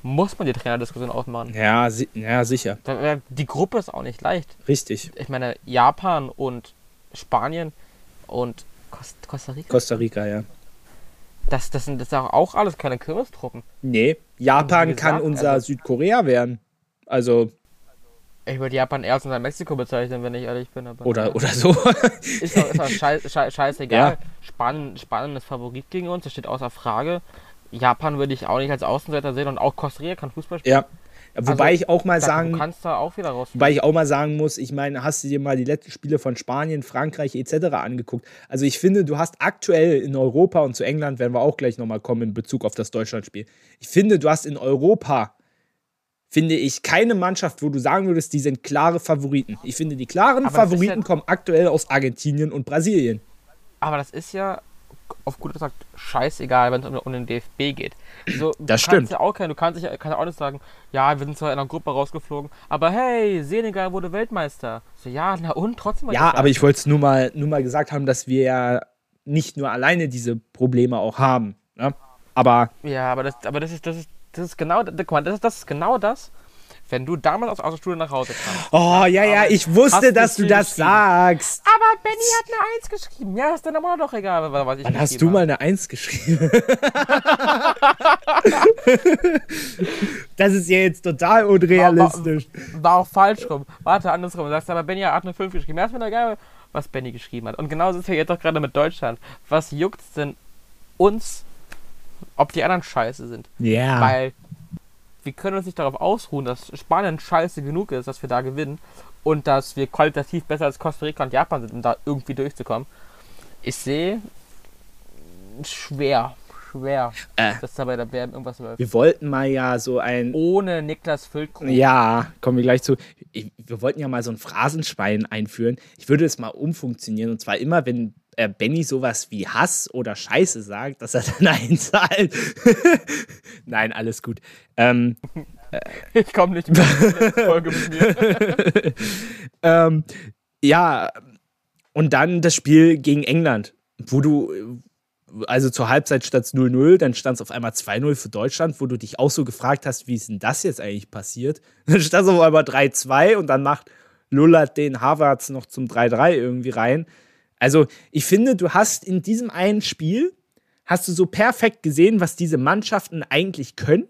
muss man die Trainerdiskussion aufmachen. Ja, si ja sicher. Äh, Die Gruppe ist auch nicht leicht. Richtig. Ich meine, Japan und Spanien und Cost Costa Rica, Costa Rica, ja. das, das sind das sind auch alles keine Kirmestruppen. Nee, Japan Wie kann gesagt, unser also- Südkorea werden. Also, Ich würde Japan eher als unser Mexiko bezeichnen, wenn ich ehrlich bin. Oder, oder so. [laughs] Ist doch, ist doch schei schei scheißegal. Ja. Spanien, Spanien ist Favorit gegen uns, das steht außer Frage. Japan würde ich auch nicht als Außenseiter sehen und auch Costa Rica kann Fußball spielen. ja. Wobei Also, ich auch mal sagen, Du kannst da auch wieder raus. Wobei ich auch mal sagen muss, ich meine, hast du dir mal die letzten Spiele von Spanien, Frankreich etc. angeguckt? Also ich finde, du hast aktuell in Europa und zu England werden wir auch gleich nochmal kommen in Bezug auf das Deutschlandspiel. Ich finde, du hast in Europa, finde ich, keine Mannschaft, wo du sagen würdest, die sind klare Favoriten. Ich finde, die klaren Aber Favoriten ja- kommen aktuell aus Argentinien und Brasilien. Aber das ist ja auf gut gesagt scheißegal, wenn es um, um, den DFB geht. So, das stimmt. Ja auch, du kannst, ja, kannst auch nicht sagen, ja, wir sind zwar in einer Gruppe rausgeflogen, aber hey, Senegal wurde Weltmeister. So, ja, na und trotzdem. Ja, aber ich wollte es nur mal, nur mal gesagt haben, dass wir ja nicht nur alleine diese Probleme auch haben. Ne? Aber. Ja, aber das, aber das ist, das ist, das ist genau, guck mal, das ist, das ist genau das, wenn du damals aus, der Schule nach Hause kamst. Oh, ja, ja, ich wusste, dass du das sagst. Aber Benny hat eine Eins geschrieben. Ja, ist dann aber doch egal, was ich Wann hast du mal eine Eins geschrieben? [laughs] das ist ja jetzt total unrealistisch. War, war, war auch falsch rum. Warte, andersrum. Du sagst aber, Benny hat eine 5 geschrieben. Ja, ist mir doch egal, was Benny geschrieben hat. Und genauso ist es ja jetzt auch gerade mit Deutschland. Was juckt denn uns, ob die anderen scheiße sind? Ja. Yeah. Weil wir können uns nicht darauf ausruhen, dass Spanien scheiße genug ist, dass wir da gewinnen und dass wir qualitativ besser als Costa Rica und Japan sind, um da irgendwie durchzukommen. Ich sehe schwer, schwer, äh, dass da bei der WM irgendwas läuft. Wir wollten mal ja so ein. Ohne Niklas Füllkrug. Ja, kommen wir gleich zu. Ich, wir wollten ja mal so ein Phrasenschwein einführen. Ich würde es mal umfunktionieren und zwar immer, wenn äh, Benny sowas wie Hass oder Scheiße sagt, dass er [laughs] dann einzahlt. [laughs] Nein, alles gut. Ähm, äh, [laughs] ich komme nicht mehr Folge mit mir. ähm, ja, und dann das Spiel gegen England, wo du, also zur Halbzeit stand es 0-0, dann stand es auf einmal 2-0 für Deutschland, wo du dich auch so gefragt hast, wie ist denn das jetzt eigentlich passiert? Dann stand es auf einmal 3-2 und dann macht Lullert den Harvards noch zum 3-3 irgendwie rein. Also ich finde, du hast in diesem einen Spiel, hast du so perfekt gesehen, was diese Mannschaften eigentlich können.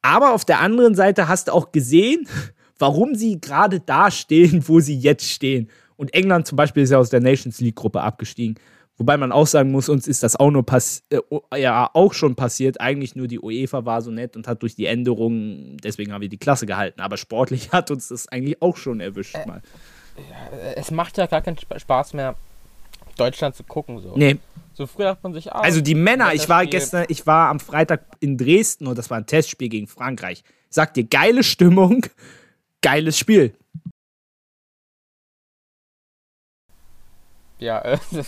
Aber auf der anderen Seite hast du auch gesehen, [laughs] warum sie gerade da stehen, wo sie jetzt stehen. Und England zum Beispiel ist ja aus der Nations League-Gruppe abgestiegen. Wobei man auch sagen muss, uns ist das auch, nur äh, ja, auch schon passiert. Eigentlich nur die UEFA war so nett und hat durch die Änderungen, deswegen haben wir die Klasse gehalten. Aber sportlich [laughs] hat uns das eigentlich auch schon erwischt mal es macht ja gar keinen Spaß mehr, Deutschland zu gucken. So. Nee. So früh dachte man sich, ah, Also die Männer, ich war gestern, ich war am Freitag in Dresden und das war ein Testspiel gegen Frankreich. Sagt dir, geile Stimmung, geiles Spiel. Ja, äh, [laughs]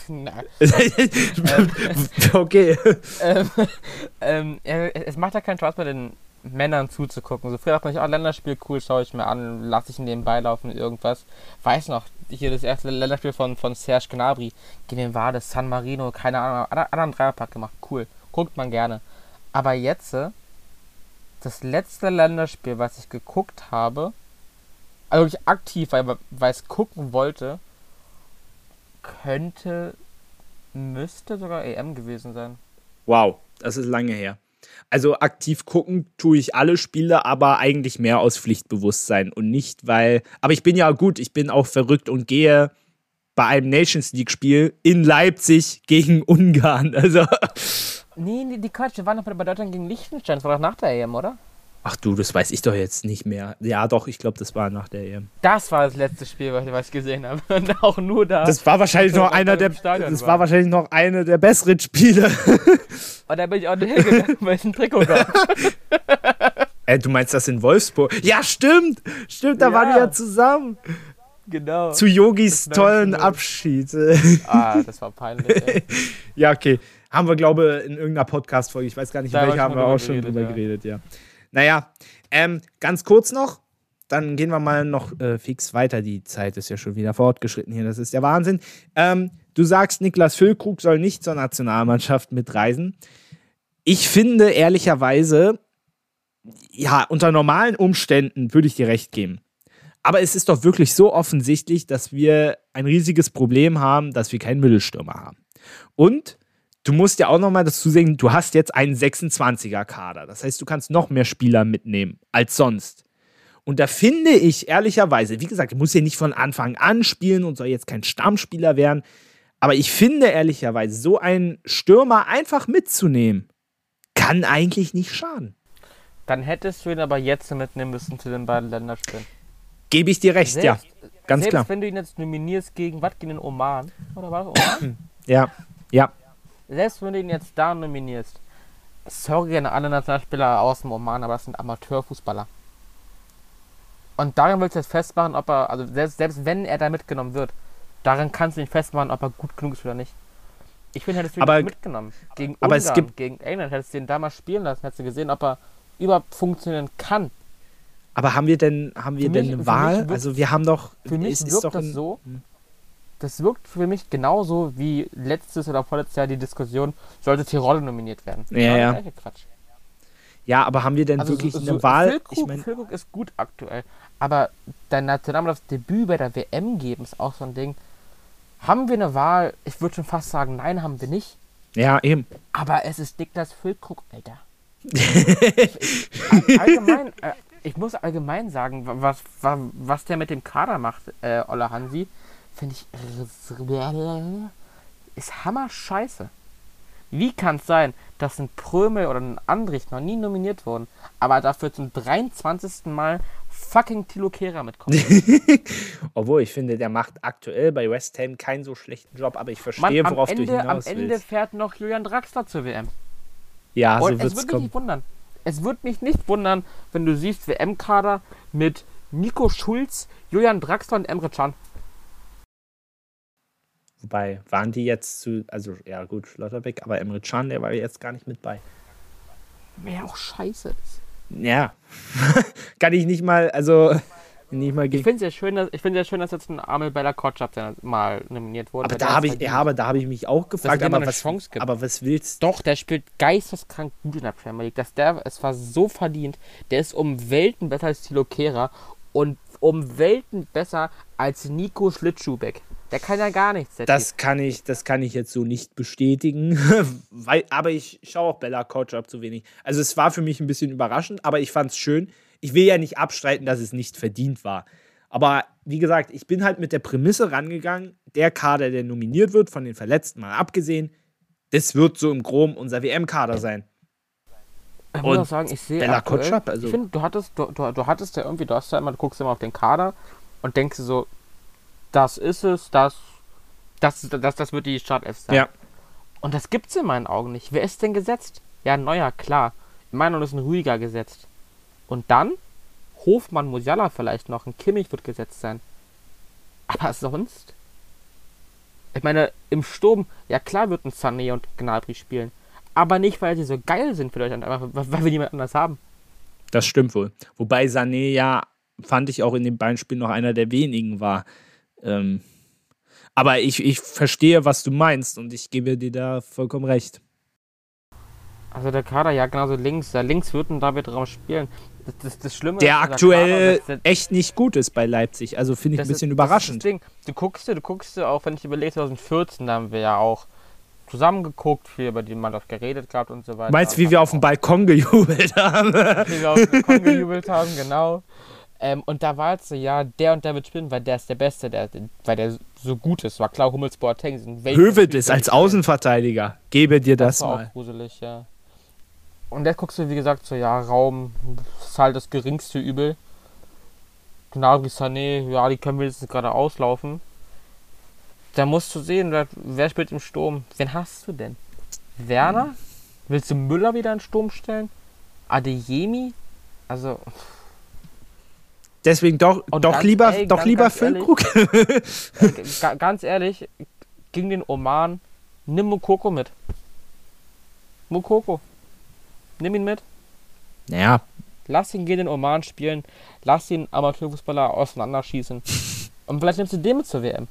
[laughs] okay. Ähm, [laughs] ähm, es macht ja keinen Spaß mehr, den Männern zuzugucken. So früher dachte sich, oh, Länderspiel, cool, schaue ich mir an, lasse ich nebenbei laufen, irgendwas. Weiß noch, hier das erste Länderspiel von, von Serge Gnabry. Gegen wen war das? San Marino, keine Ahnung, anderen Dreierpack gemacht, cool. Guckt man gerne. Aber jetzt, äh, das letzte Länderspiel, was ich geguckt habe, also wirklich aktiv, weil, weil ich es gucken wollte, könnte, müsste sogar EM gewesen sein. Wow, das ist lange her. Also aktiv gucken tue ich alle Spiele, aber eigentlich mehr aus Pflichtbewusstsein und nicht, weil. Aber ich bin ja gut, ich bin auch verrückt und gehe bei einem Nations League-Spiel in Leipzig gegen [laughs] Ungarn. Also. Nee, nee, die Quatsch, wir waren doch bei Deutschland gegen Liechtenstein. Das war doch nach der EM, oder? Ach du, das weiß ich doch jetzt nicht mehr. Ja, doch, ich glaube, das war nach der EM. Das war das letzte Spiel, was ich gesehen habe. [laughs] Und auch nur da. Das war wahrscheinlich noch einer der. Das war. war. wahrscheinlich noch eine der besseren Spiele. [laughs] Und da bin ich auch nicht hingegangen, [laughs] weil es ein Trikot gab. Ey, du meinst das in Wolfsburg? Ja, stimmt! Stimmt, da ja. waren wir ja zusammen. Genau. Zu Yogis tollen Abschied. Ah, das war peinlich. Ey. ja, okay. Haben wir, glaube ich, in irgendeiner Podcast-Folge, ich weiß gar nicht, welche haben wir auch schon drüber geredet, ja. Naja, ähm, ganz kurz noch, dann gehen wir mal noch äh, fix weiter. Die Zeit ist ja schon wieder fortgeschritten hier, das ist der Wahnsinn. Ähm, du sagst, Niklas Füllkrug soll nicht zur Nationalmannschaft mitreisen. Ich finde ehrlicherweise, ja, unter normalen Umständen würde ich dir recht geben. Aber es ist doch wirklich so offensichtlich, dass wir ein riesiges Problem haben, dass wir keinen Mittelstürmer haben. Und du musst ja auch nochmal dazu sehen, du hast jetzt einen 26er-Kader. Das heißt, du kannst noch mehr Spieler mitnehmen als sonst. Und da finde ich ehrlicherweise, wie gesagt, ich muss hier nicht von Anfang an spielen und soll jetzt kein Stammspieler werden. Aber ich finde ehrlicherweise, so einen Stürmer einfach mitzunehmen, kann eigentlich nicht schaden. Dann hättest du ihn aber jetzt mitnehmen müssen zu den beiden Länderspielen. Gebe ich dir recht, selbst, ja. Ganz selbst klar. wenn du ihn jetzt nominierst gegen, was, gegen den Oman? Oder war das Oman? ja, ja selbst wenn du ihn jetzt da nominierst, sorry an alle Nationalspieler aus dem Oman, aber das sind Amateurfußballer. Und daran willst du jetzt festmachen, ob er, also selbst, selbst wenn er da mitgenommen wird, daran kannst du nicht festmachen, ob er gut genug ist oder nicht. Ich finde, hättest du ihn Aber- nicht mitgenommen. Gegen aber Ungarn, es gibt- gegen England, hättest du ihn da mal spielen lassen, hättest du gesehen, ob er überhaupt funktionieren kann. Aber haben wir denn, haben wir denn mich- eine Wahl? wirkt- also wir haben doch. Für mich ist wirkt doch das so, das wirkt für mich genauso wie letztes oder vorletztes Jahr die Diskussion, sollte Tirol nominiert werden. Ja, Genau ja. Quatsch. Ja, aber haben wir denn Also wirklich so, eine so, Wahl? Füllkrug, ich meine, Füllkrug ist gut aktuell, aber dein Nationalmannschaftsdebüt bei der WM geben ist auch so ein Ding. Haben wir eine Wahl? Ich würde schon fast sagen, nein, haben wir nicht. ja, eben. Aber es ist Niklas Füllkrug, Alter. ich, [laughs] ich, allgemein, äh, ich muss allgemein sagen, wa- was, wa- was der mit dem Kader macht, äh, Ola Hansi, finde ich ist hammer scheiße. Wie kann es sein, dass ein Prömel oder ein Andrich noch nie nominiert wurden, aber dafür zum 23. Mal fucking Tilo Kehrer mitkommt? [laughs] Obwohl, ich finde, der macht aktuell bei West Ham keinen so schlechten Job, aber ich Mann, verstehe, am worauf du Ende, am hinaus Ende willst. fährt noch Julian Draxler zur WM. Ja, so es wird's würde mich kommen. nicht wundern. Es würde mich nicht wundern, wenn du siehst WM-Kader mit Nico Schulz, Julian Draxler und Emre Can. Wobei, waren die jetzt zu, also ja gut, Schlotterbeck, aber Emre Can, der war jetzt gar nicht mit bei. Wäre auch scheiße. ist. Ja. [laughs] Kann ich nicht mal, also nicht mal Ich gegen. finde es ja schön, dass, ich find's ja schön, dass jetzt ein Armel Bella Kotschap mal nominiert wurde. Aber da habe ich, ja, aber da habe ich mich auch gefragt, aber eine was, Chance gibt. aber was willst Doch, der spielt geisteskrank gut in der Premier League. Dass der, es war so verdient. Der ist um Welten besser als Tilo Kehrer und um Welten besser als Nico Schlittschuhbeck. Der kann ja gar nichts. Das kann ich, das kann ich jetzt so nicht bestätigen, [laughs] weil, aber ich schaue auch Bella Couch ab zu wenig. Also es war für mich ein bisschen überraschend, aber ich fand es schön. Ich will ja nicht abstreiten, dass es nicht verdient war. Aber wie gesagt, ich bin halt mit der Prämisse rangegangen, der Kader, der nominiert wird, von den Verletzten mal abgesehen, das wird so im Groben unser WM-Kader sein. Ich muss auch sagen, ich sehe Bella aktuell, Kotschap, also- ich finde, du hattest, du, du, du hattest ja irgendwie, du hast ja immer, du guckst immer auf den Kader und denkst so, das ist es, das, das, das, das wird die Startelf sein. Ja. Und das gibt's in meinen Augen nicht. Wer ist denn gesetzt? Ja, Neuer, klar. In meinen Augen ist ein Ruhiger gesetzt. Und dann Hofmann, Musiala vielleicht noch, ein Kimmich wird gesetzt sein. Aber sonst? Ich meine, im Sturm, ja klar wird ein Sané und Gnabry spielen. Aber nicht, weil sie so geil sind für Deutschland, einfach weil wir niemand anders haben. Das stimmt wohl. Wobei Sané ja, fand ich auch in dem Beinspiel noch einer der wenigen war. Ähm, aber ich, ich verstehe, was du meinst und ich gebe dir da vollkommen recht. Also der Kader, ja genauso links. Ja, links wird ein David Raum spielen. Das, das, das Schlimme Der ist, aktuell Kader, das- echt nicht gut ist bei Leipzig. Also finde ich ein bisschen ist, überraschend. Du guckst du guckst auch, wenn ich überlege, 2014, da haben wir ja auch zusammengeguckt, viel über die Mannschaft geredet gehabt und so weiter. Meinst du, wie wir auf dem Balkon gejubelt haben? wie wir auf den Balkon gejubelt haben, genau. Ähm, und da war jetzt so, ja, der und der wird spielen, weil der ist der Beste, der, weil der so gut ist. War klar, Hummels, Boateng sind ist als Außenverteidiger. Gebe dir das, Das war mal. auch gruselig, ja. Und jetzt guckst du, wie gesagt, so, ja, Raum ist halt das geringste Übel. Gnabry, Sané, ja, die können wenigstens gerade auslaufen. Da musst du sehen, wer, spielt im Sturm. Wen hast du denn? Werner? Willst du Müller wieder in den Sturm stellen? Adeyemi? Also, Deswegen doch, Und doch lieber, ey, doch ganz- lieber ganz ehrlich, Füllkrug. äh, ga- ganz ehrlich, gegen den Oman, nimm Mukoko mit. Mukoko. Nimm ihn mit. naja, Lass ihn gegen den Oman spielen. Lass ihn Amateurfußballer auseinanderschießen. [laughs] Und vielleicht nimmst du den mit zur WM.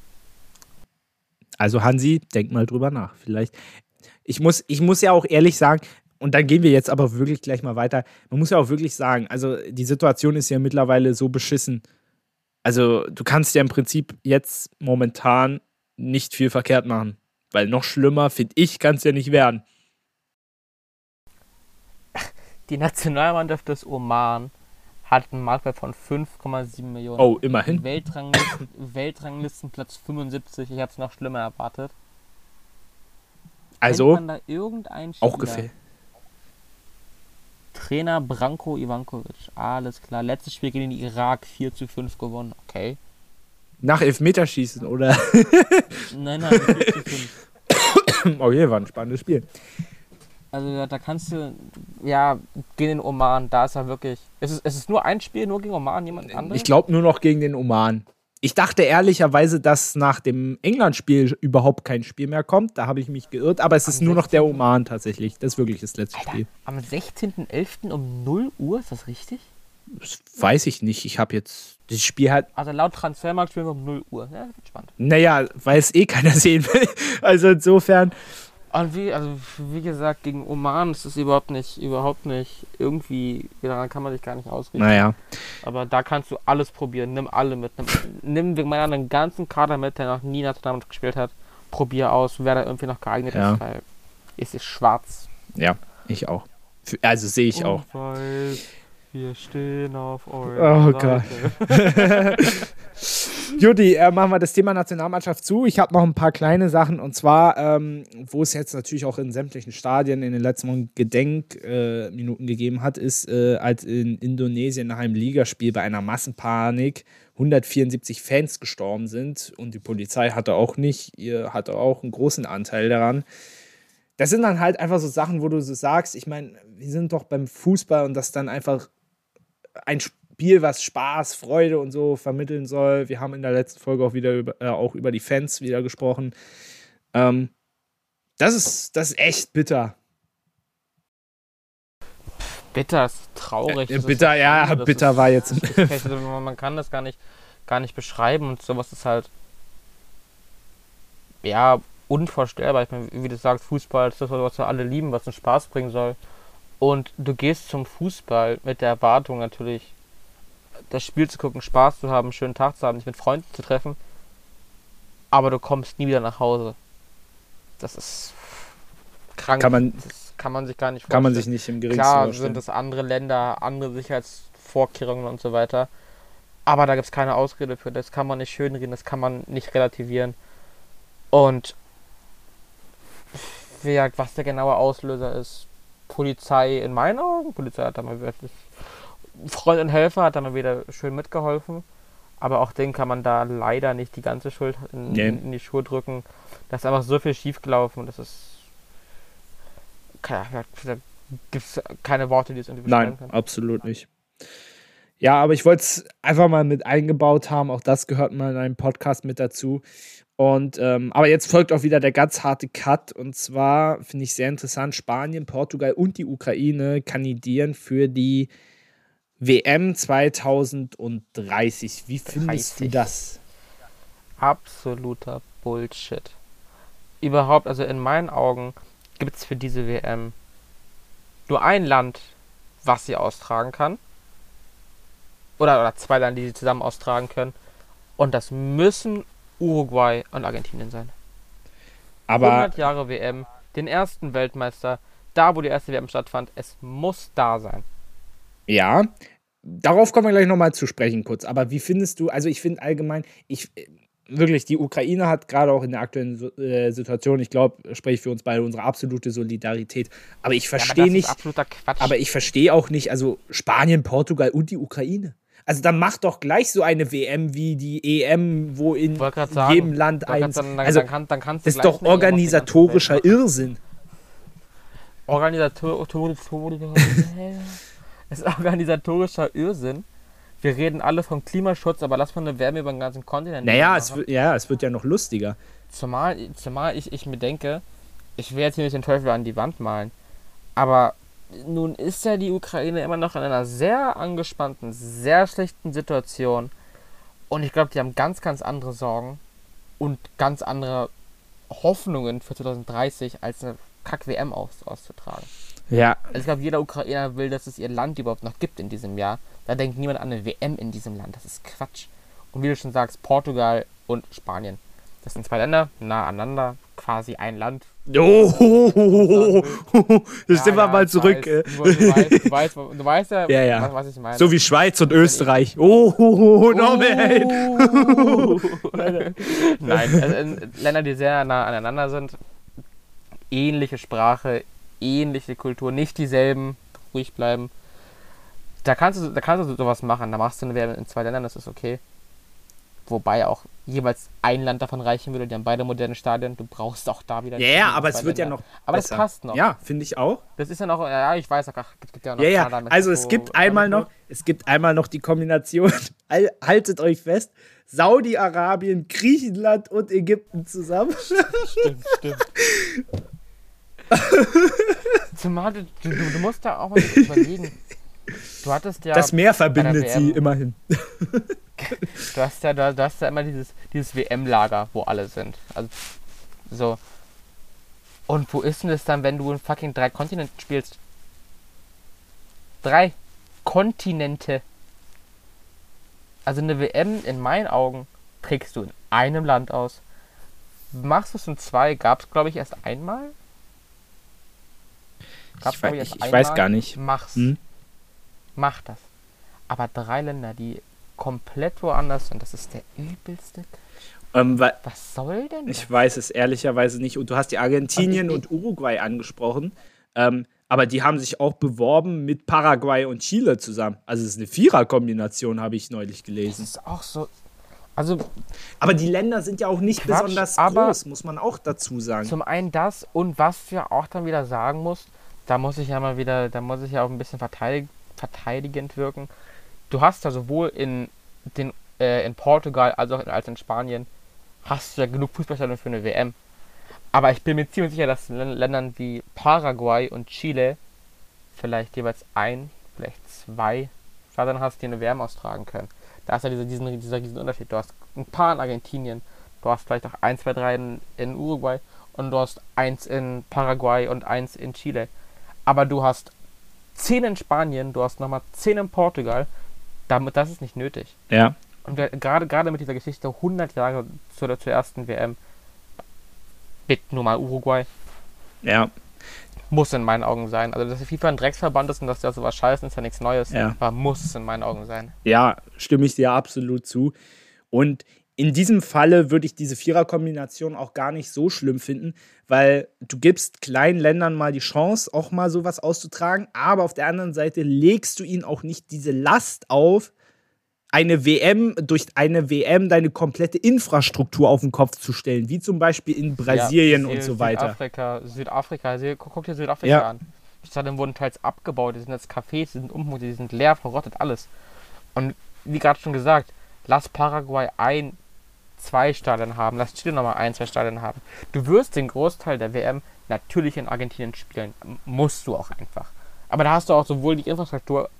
Also Hansi, denk mal drüber nach. Vielleicht. Ich muss, ich muss ja auch ehrlich sagen, und dann gehen wir jetzt aber wirklich gleich mal weiter. Man muss ja auch wirklich sagen, also die Situation ist ja mittlerweile so beschissen. Also du kannst ja im Prinzip jetzt momentan nicht viel verkehrt machen. Weil noch schlimmer, finde ich, kann es ja nicht werden. Die Nationalmannschaft des Oman hat einen Marktwert von 5,7 Millionen. Oh, immerhin. Weltranglisten, Weltranglistenplatz 75. Ich habe es noch schlimmer erwartet. Also, auch gefällt. Trainer Branko Ivankovic. Alles klar. Letztes Spiel gegen den Irak 4 zu 5 gewonnen. Okay. Nach Elfmeterschießen, oder? Nein, nein, 4 zu 5. oh je, war ein spannendes Spiel. Also da kannst du, ja, gegen den Oman, da ist er wirklich. Es ist, es ist nur ein Spiel, nur gegen Oman, niemand anderes. Ich glaube nur noch gegen den Oman. Ich dachte ehrlicherweise, dass nach dem England-Spiel überhaupt kein Spiel mehr kommt. Da habe ich mich geirrt. Aber es ist nur noch der Oman tatsächlich. Das ist wirklich das letzte Alter, Spiel. am 16.11. um 0 Uhr, ist das richtig? Das weiß ich nicht. Ich habe jetzt das Spiel halt. Also laut Transfermarkt spielen wir um 0 Uhr. Ja, das wird spannend. Naja, weil es eh keiner [laughs] sehen will. Also insofern. Und wie, also wie gesagt, gegen Oman ist es überhaupt nicht, überhaupt nicht irgendwie, daran kann man sich gar nicht ausrichten. Naja. Aber da kannst du alles probieren. Nimm alle mit. Nimm, nimm meiner einen ganzen Kader mit, der noch nie Nationalmannschaft gespielt hat. Probier aus, wer da irgendwie noch geeignet Ja. ist, weil es ist schwarz. Ja, ich auch. Also sehe ich auch. Und weiß, wir stehen auf eurer Oh Gott. Seite. [laughs] Judy, äh, machen wir das Thema Nationalmannschaft zu. Ich habe noch ein paar kleine Sachen und zwar, ähm, wo es jetzt natürlich auch in sämtlichen Stadien in den letzten Wochen Gedenkminuten äh, gegeben hat, ist, äh, als in Indonesien nach einem Ligaspiel bei einer Massenpanik 174 Fans gestorben sind und die Polizei hatte auch nicht, ihr hatte auch einen großen Anteil daran. Das sind dann halt einfach so Sachen, wo du so sagst, ich meine, wir sind doch beim Fußball und das dann einfach ein Spiel, was Spaß, Freude und so vermitteln soll. Wir haben in der letzten Folge auch wieder über, äh, auch über die Fans wieder gesprochen. Ähm, das ist, das ist echt bitter. Bitter ist traurig. Äh, das bitter, ja, schlimm, das bitter ist- war jetzt. das [laughs] ist man kann das gar nicht, gar nicht beschreiben und sowas ist halt ja unvorstellbar. Ich meine, wie du sagst, Fußball ist das, was wir alle lieben, was uns Spaß bringen soll. Und du gehst zum Fußball mit der Erwartung natürlich, das Spiel zu gucken, Spaß zu haben, einen schönen Tag zu haben, dich mit Freunden zu treffen. Aber du kommst nie wieder nach Hause. Das ist krank. Kann man- das kann man sich gar nicht vorstellen. Kann man sich nicht im geringsten Klar sind es andere Länder, andere Sicherheitsvorkehrungen und so weiter. Aber da gibt es keine Ausrede für. Das kann man nicht schönreden, das kann man nicht relativieren. Und gesagt, was der genaue Auslöser ist, Polizei in meinen Augen, Polizei hat da mal wirklich, Freund und Helfer hat da mal wieder schön mitgeholfen. Aber auch den kann man da leider nicht die ganze Schuld in, Nee. in die Schuhe drücken. Da ist einfach so viel schiefgelaufen und das ist. Keine, da gibt es keine Worte, die es irgendwie Nein, können. absolut nicht. Ja, aber ich wollte es einfach mal mit eingebaut haben. Auch das gehört mal in einem Podcast mit dazu. Und ähm, aber jetzt folgt auch wieder der ganz harte Cut. Und zwar finde ich sehr interessant: Spanien, Portugal und die Ukraine kandidieren für die WM 2030. Wie findest du 30. das? Absoluter Bullshit. Überhaupt, also in meinen Augen gibt es für diese WM nur ein Land, was sie austragen kann. Oder, oder zwei Länder, die sie zusammen austragen können. Und das müssen Uruguay und Argentinien sein. Aber 100 Jahre WM, den ersten Weltmeister, da wo die erste WM stattfand, es muss da sein. Ja, darauf kommen wir gleich nochmal zu sprechen kurz. Aber wie findest du, also ich finde allgemein, ich äh, wirklich, die Ukraine hat gerade auch in der aktuellen äh, Situation, ich glaube, spreche ich für uns beide, unsere absolute Solidarität. Aber ich Ja, verstehe das nicht, aber ich verstehe auch nicht, also Spanien, Portugal und die Ukraine. Also dann mach doch gleich so eine WM wie die EM, wo in sagen, jedem Land eins. sagen, dann, Also dann, kann, dann kannst ist doch organisatorischer. Irrsinn. Organisator [laughs] es ist organisatorischer Irrsinn. Wir reden alle vom Klimaschutz, aber lass mal eine Wärme über den ganzen Kontinent. Naja, es, ja, es wird ja noch lustiger. Zumal, zumal ich, ich mir denke, ich jetzt hier nicht den Teufel an die Wand malen, aber nun ist ja die Ukraine immer noch in einer sehr angespannten, sehr schlechten Situation. Und ich glaube, die haben ganz, ganz andere Sorgen und ganz andere Hoffnungen für 2030 als eine Kack-WM aus, auszutragen. Ja, Also ich glaube, jeder Ukrainer will, dass es ihr Land überhaupt noch gibt in diesem Jahr. Da denkt niemand an eine WM in diesem Land. Das ist Quatsch. Und wie du schon sagst, Portugal und Spanien. Das sind zwei Länder, nah aneinander, quasi ein Land. Oh, das sind wir mal zurück. äh. Weiß, du, weißt, du, weißt, du weißt ja, Ja, ja. Was, was ich meine. So wie Schweiz und Österreich. Oh, Norbert. Oh. [laughs] Nein, also, äh, Länder, die sehr nah aneinander sind. Ähnliche Sprache, ähnliche Kultur, nicht dieselben. Ruhig bleiben. Da kannst du, da kannst du sowas machen. Da machst du eine WM in zwei Ländern, das ist okay. Wobei auch jeweils ein Land davon reichen würde, die haben beide moderne Stadien. Du brauchst auch da wieder. Ja, ja, aber es wird Länder. ja noch. Aber besser. das passt noch. Ja, finde ich auch. Das ist ja noch, ja, ich weiß, ach, es gibt ja noch. Ja, ja, also es gibt einmal noch, es gibt einmal noch die Kombination, [laughs] haltet euch fest, Saudi-Arabien, Griechenland und Ägypten zusammen. Stimmt, stimmt. [laughs] Zumal du, du, du musst da auch mal überlegen. Du hattest ja. Das Meer verbindet sie immerhin. Du hast ja, du hast ja immer dieses, dieses WM-Lager, wo alle sind. Also so. Und wo ist denn das dann, wenn du in fucking drei Kontinenten spielst? Drei Kontinente. Also eine WM in meinen Augen trägst du in einem Land aus. Machst du es in zwei? Gab es, glaube ich, erst einmal? Gab's, ich, weiß, ich, ich weiß gar nicht. Mach's. Hm? Mach das. Aber drei Länder, die komplett woanders sind, das ist der übelste. Ähm, Was soll denn? Das? Ich weiß es ehrlicherweise nicht. Und du hast die Argentinien und, und Uruguay angesprochen. Ähm, aber die haben sich auch beworben mit Paraguay und Chile zusammen. Also es ist eine Vierer-Kombination, habe ich neulich gelesen. Das ist auch so. Also, aber die Länder sind ja auch nicht Quatsch, besonders groß, muss man auch dazu sagen. Zum einen das und was du ja auch dann wieder sagen musst, da muss ich ja mal wieder, da muss ich ja auch ein bisschen verteidig, verteidigend wirken. Du hast ja sowohl in, den, äh, in Portugal als auch in, als in Spanien hast du ja genug Fußballstadien für eine WM. Aber ich bin mir ziemlich sicher, dass in Ländern wie Paraguay und Chile vielleicht jeweils ein, vielleicht zwei Stadien hast, die eine WM austragen können. Da ist ja dieser, diesen, dieser riesen Unterschied. Du hast ein paar in Argentinien, du hast vielleicht auch ein, zwei, drei in, in Uruguay und du hast eins in Paraguay und eins in Chile aber du hast 10 in Spanien, du hast nochmal 10 in Portugal. Damit, das ist nicht nötig. Ja. Und gerade, gerade mit dieser Geschichte 100 Jahre zu der, zur ersten WM, bitte nur mal Uruguay. Ja. Muss in meinen Augen sein. Also, dass die FIFA ein Drecksverband ist und dass der sowas scheißen, ist ja nichts Neues. Ja. Aber muss es in meinen Augen sein. Ja, stimme ich dir absolut zu. Und in diesem Falle würde ich diese Viererkombination auch gar nicht so schlimm finden, weil du gibst kleinen Ländern mal die Chance, auch mal sowas auszutragen, aber auf der anderen Seite legst du ihnen auch nicht diese Last auf, eine WM, durch eine WM deine komplette Infrastruktur auf den Kopf zu stellen, wie zum Beispiel in Brasilien ja, und so weiter. Südafrika, Südafrika, guck dir Südafrika ja. an. Die Stadien wurden teils abgebaut, die sind jetzt Cafés, die sind umgebaut, die sind leer, verrottet, alles. Und wie gerade schon gesagt, lass Paraguay ein, zwei Stadien haben, lass Chile nochmal ein, zwei Stadien haben. Du wirst den Großteil der WM natürlich in Argentinien spielen. Musst du auch einfach. Aber da hast du auch sowohl die Infrastruktur,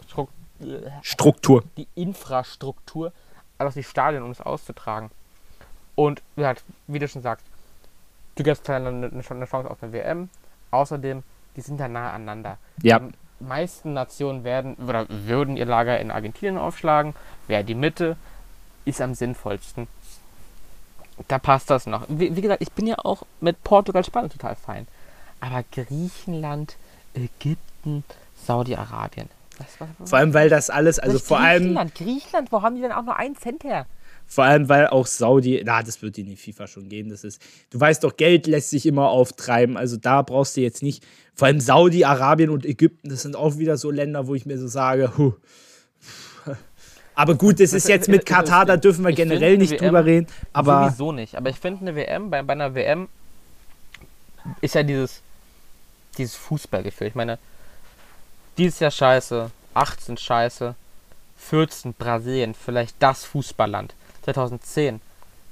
Struktur. die Infrastruktur, als auch die Stadien, um es auszutragen. Und wie du schon sagst, du gibst eine, eine Chance auf eine WM. Außerdem, die sind da nah aneinander. Ja. Die meisten Nationen werden oder würden ihr Lager in Argentinien aufschlagen. Wäre die Mitte, ist am sinnvollsten da passt das noch. Wie, wie, gesagt, ich bin ja auch mit Portugal, Spanien total fein. Aber Griechenland, Ägypten, Saudi-Arabien. Vor allem, weil das alles, also vor Griechenland, allem. Griechenland, wo haben die denn auch nur einen Cent her? Vor allem, weil auch Saudi, na, das wird in die FIFA schon geben. Das ist, du weißt doch, Geld lässt sich immer auftreiben. Also da brauchst du jetzt nicht. Vor allem Saudi-Arabien und Ägypten, das sind auch wieder so Länder, wo ich mir so sage, huh, aber gut, das ist jetzt mit Katar, da dürfen wir generell nicht WM drüber reden. Aber sowieso nicht. Aber ich finde eine WM, bei, bei einer WM ist ja dieses, dieses Fußballgefühl. Ich meine, dieses Jahr scheiße, 18 scheiße, 14 Brasilien, vielleicht das Fußballland. 2010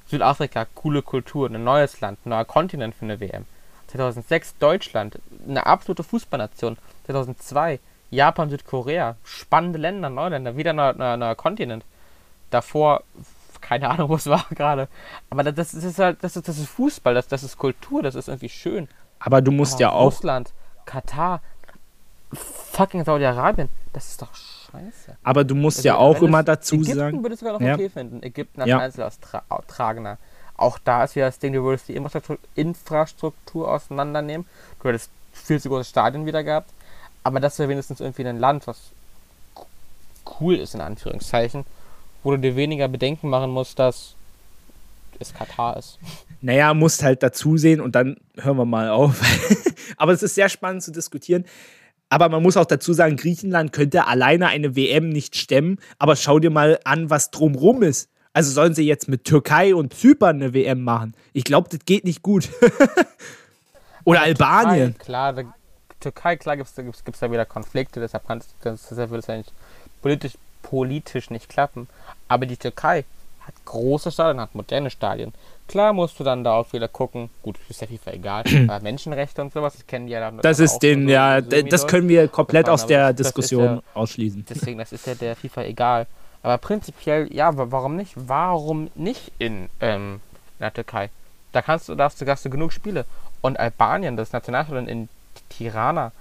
Südafrika, coole Kultur, ein neues Land, ein neuer Kontinent für eine WM. 2006 Deutschland, eine absolute Fußballnation. 2002 Japan, Südkorea, spannende Länder, Neuländer, wieder ein neuer, neuer Kontinent. Davor, keine Ahnung, [laughs] wo es war gerade. Aber das, ist halt, das ist, das ist Fußball, das, das ist Kultur, das ist irgendwie schön. Aber du musst Aber ja auch. Russland, Katar, fucking Saudi-Arabien, das ist doch scheiße. Aber du musst also, ja auch immer dazu Ägypten sagen. Ägypten würde ich sogar noch ja. okay finden. Ägypten als ja. Einzelaustragender. Auch da ist wieder das Ding, du würdest die Infrastruktur, Infrastruktur auseinandernehmen. Du hättest viel zu große Stadien wieder gehabt. Aber das wäre wenigstens irgendwie ein Land, was cool ist, in Anführungszeichen, wo du dir weniger Bedenken machen musst, dass es Katar ist. [laughs] Naja, musst halt dazu sehen und dann hören wir mal auf. [laughs] Aber es ist sehr spannend zu diskutieren. Aber man muss auch dazu sagen, Griechenland könnte alleine eine WM nicht stemmen. Aber schau dir mal an, was drumrum ist. Also sollen sie jetzt mit Türkei und Zypern eine WM machen? Ich glaube, das geht nicht gut. [laughs] Oder Albanien. Türkei, klar, Türkei, klar gibt es gibt's, gibt's da wieder Konflikte, deshalb, kann das, deshalb würde es ja nicht politisch, politisch nicht klappen. Aber die Türkei hat große Stadien, hat moderne Stadien. Klar musst du dann da auch wieder gucken, gut, ist der FIFA egal, [clears throat] Menschenrechte und sowas, das kennen die ja dann Das ist den, so, ja, so das können wir komplett aus der Diskussion ja, ausschließen. Deswegen, das ist ja der FIFA egal. Aber prinzipiell, ja, warum nicht? Warum nicht in, ähm, in der Türkei? Da kannst du, darfst du, hast du genug Spiele. Und Albanien, das Nationalstadion in Tirana,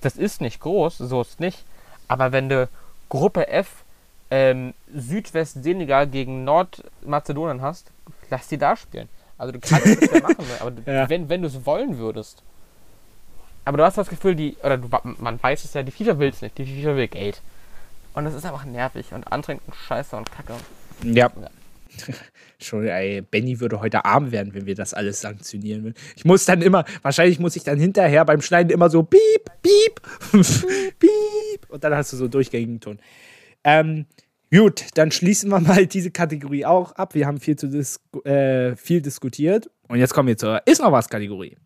das ist nicht groß, so ist nicht. Aber wenn du Gruppe F ähm, Südwest-Senegal gegen Nordmazedonien hast, lass die da spielen. Also du kannst es ja machen, aber [laughs] ja. wenn, wenn du es wollen würdest. Aber du hast das Gefühl, die, oder du, man weiß es ja, die FIFA will es nicht, die FIFA will Geld. Und das ist einfach nervig und anstrengend und scheiße und kacke. Ja. ja. [laughs] Schon, ey, Benny würde heute arm werden, wenn wir das alles sanktionieren würden. Ich muss dann immer, wahrscheinlich muss ich dann hinterher beim Schneiden immer so piep, piep, [laughs] piep. Und dann hast du so durchgängigen Ton. Ähm, gut, dann schließen wir mal diese Kategorie auch ab. Wir haben viel, zu dis äh, viel diskutiert. Und jetzt kommen wir zur Ist noch was Kategorie.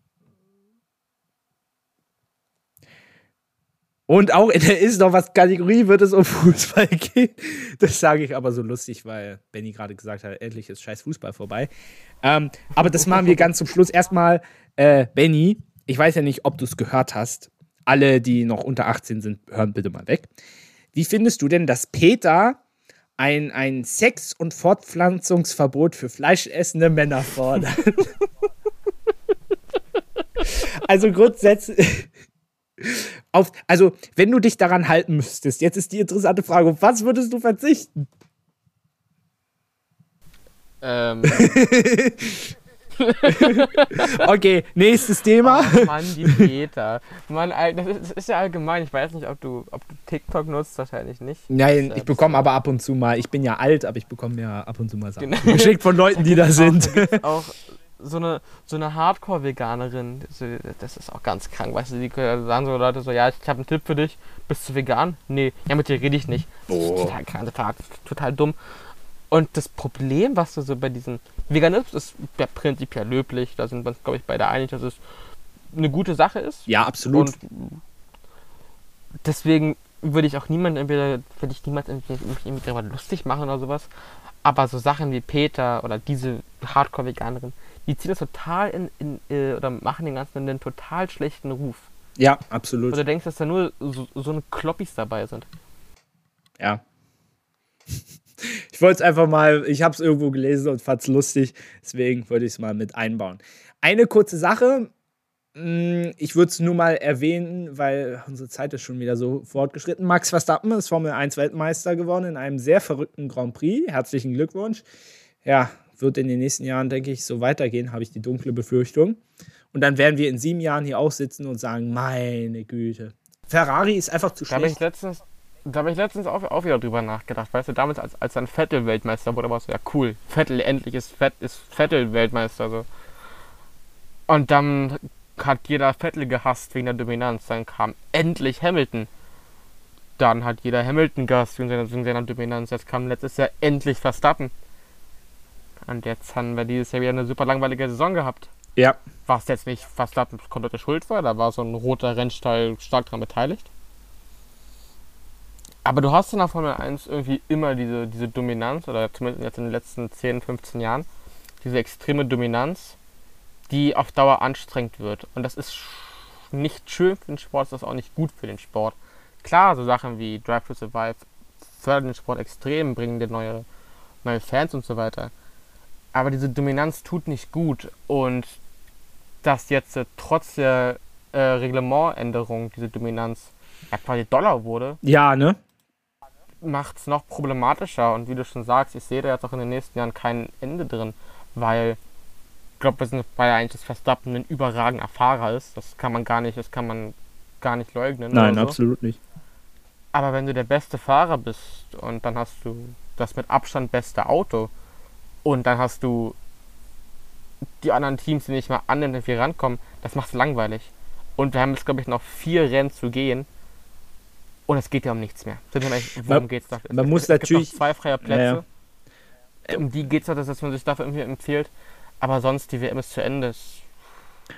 Und auch [laughs] in der Ist noch was Kategorie wird es um Fußball [laughs] gehen. Das sage ich aber so lustig, weil Benny gerade gesagt hat, endlich ist scheiß Fußball vorbei. Ähm, aber das machen wir ganz zum Schluss. Erstmal, äh, Benny, ich weiß ja nicht, ob du es gehört hast. Alle, die noch unter 18 sind, hören bitte mal weg. Wie findest du denn, dass Peter ein, ein Sex- und Fortpflanzungsverbot für fleischessende Männer fordert? [laughs] also grundsätzlich auf, also, wenn du dich daran halten müsstest, jetzt ist die interessante Frage, auf was würdest du verzichten? Ähm. [laughs] okay, nächstes Thema. Oh Mann, die Peter. Mann, das ist, ja allgemein. Ich weiß nicht, ob du, ob du TikTok nutzt, wahrscheinlich nicht. Nein, ich bekomme aber ab und zu mal, ich bin ja alt, aber ich bekomme ja ab und zu mal Sachen. Genau. Geschickt von Leuten, die da sind. Auch, so eine, so eine Hardcore-Veganerin, das ist auch ganz krank, weißt du, die sagen so Leute so, ja, ich habe einen Tipp für dich, bist du vegan? Nee, ja, mit dir rede ich nicht. Oh. Total krank, total, total dumm. Und das Problem, was du so bei diesen Veganismus ist ja prinzipiell löblich, da sind wir uns, glaube ich, beide einig, dass es eine gute Sache ist. Ja, absolut. Und deswegen würde ich auch niemanden entweder, würde ich niemals irgendwie, irgendwie darüber lustig machen oder sowas. Aber so Sachen wie Peter oder diese Hardcore-Veganerin, die ziehen das total in, in äh, oder machen den ganzen einen total schlechten Ruf. Ja, absolut. Oder denkst, dass da nur so, so eine Kloppis dabei sind. Ja. Ich wollte es einfach mal, ich habe es irgendwo gelesen und fand es lustig, deswegen wollte ich es mal mit einbauen. Eine kurze Sache, mm, ich würde es nur mal erwähnen, weil unsere Zeit ist schon wieder so fortgeschritten. Max Verstappen ist Formel 1 Weltmeister geworden in einem sehr verrückten Grand Prix. Herzlichen Glückwunsch. Ja, wird in den nächsten Jahren, denke ich, so weitergehen, habe ich die dunkle Befürchtung. Und dann werden wir in sieben Jahren hier auch sitzen und sagen, meine Güte. Ferrari ist einfach zu schlecht. Da habe ich letztens, da habe ich letztens auch, auch, wieder drüber nachgedacht. Weißt du, damals, als, als dann Vettel Weltmeister wurde, war es so, ja cool, Vettel, endlich ist, Fett, ist Vettel Weltmeister. So. Und dann hat jeder Vettel gehasst wegen der Dominanz. Dann kam endlich Hamilton. Dann hat jeder Hamilton gehasst wegen seiner, wegen seiner Dominanz. Jetzt kam letztes Jahr endlich Verstappen. Und jetzt haben wir dieses Jahr wieder eine super langweilige Saison gehabt. Ja. Was jetzt nicht Verstappen komplette Schuld war, da war so ein roter Rennstall stark daran beteiligt. Aber du hast in der Formel 1 irgendwie immer diese, diese Dominanz, oder zumindest jetzt in den letzten 10, 15 Jahren, diese extreme Dominanz, die auf Dauer anstrengend wird. Und das ist nicht schön für den Sport, das ist auch nicht gut für den Sport. Klar, so Sachen wie Drive to Survive fördern den Sport extrem, bringen dir neue, neue Fans und so weiter aber diese Dominanz tut nicht gut und dass jetzt äh, trotz der äh, Reglementänderung diese Dominanz ja quasi Dollar wurde. Ja, ne? Macht es noch problematischer und wie du schon sagst, ich sehe da jetzt auch in den nächsten Jahren kein Ende drin, weil ich glaube, wir sind bei eigentlich das Verstappen ein überragender Fahrer ist. Das kann man gar nicht, das kann man gar nicht leugnen. Nein, so. absolut nicht. Aber wenn du der beste Fahrer bist und dann hast du das mit Abstand beste Auto, und dann hast du die anderen Teams, die nicht mal annähernd irgendwie rankommen. Das macht es langweilig. Und wir haben jetzt, glaube ich, noch vier Rennen zu gehen. Und es geht ja um nichts mehr. Worum geht es da? Man es muss natürlich. zwei freie Plätze. um die geht es doch, dass man sich dafür irgendwie empfiehlt. Aber sonst, die WM ist zu Ende. Es-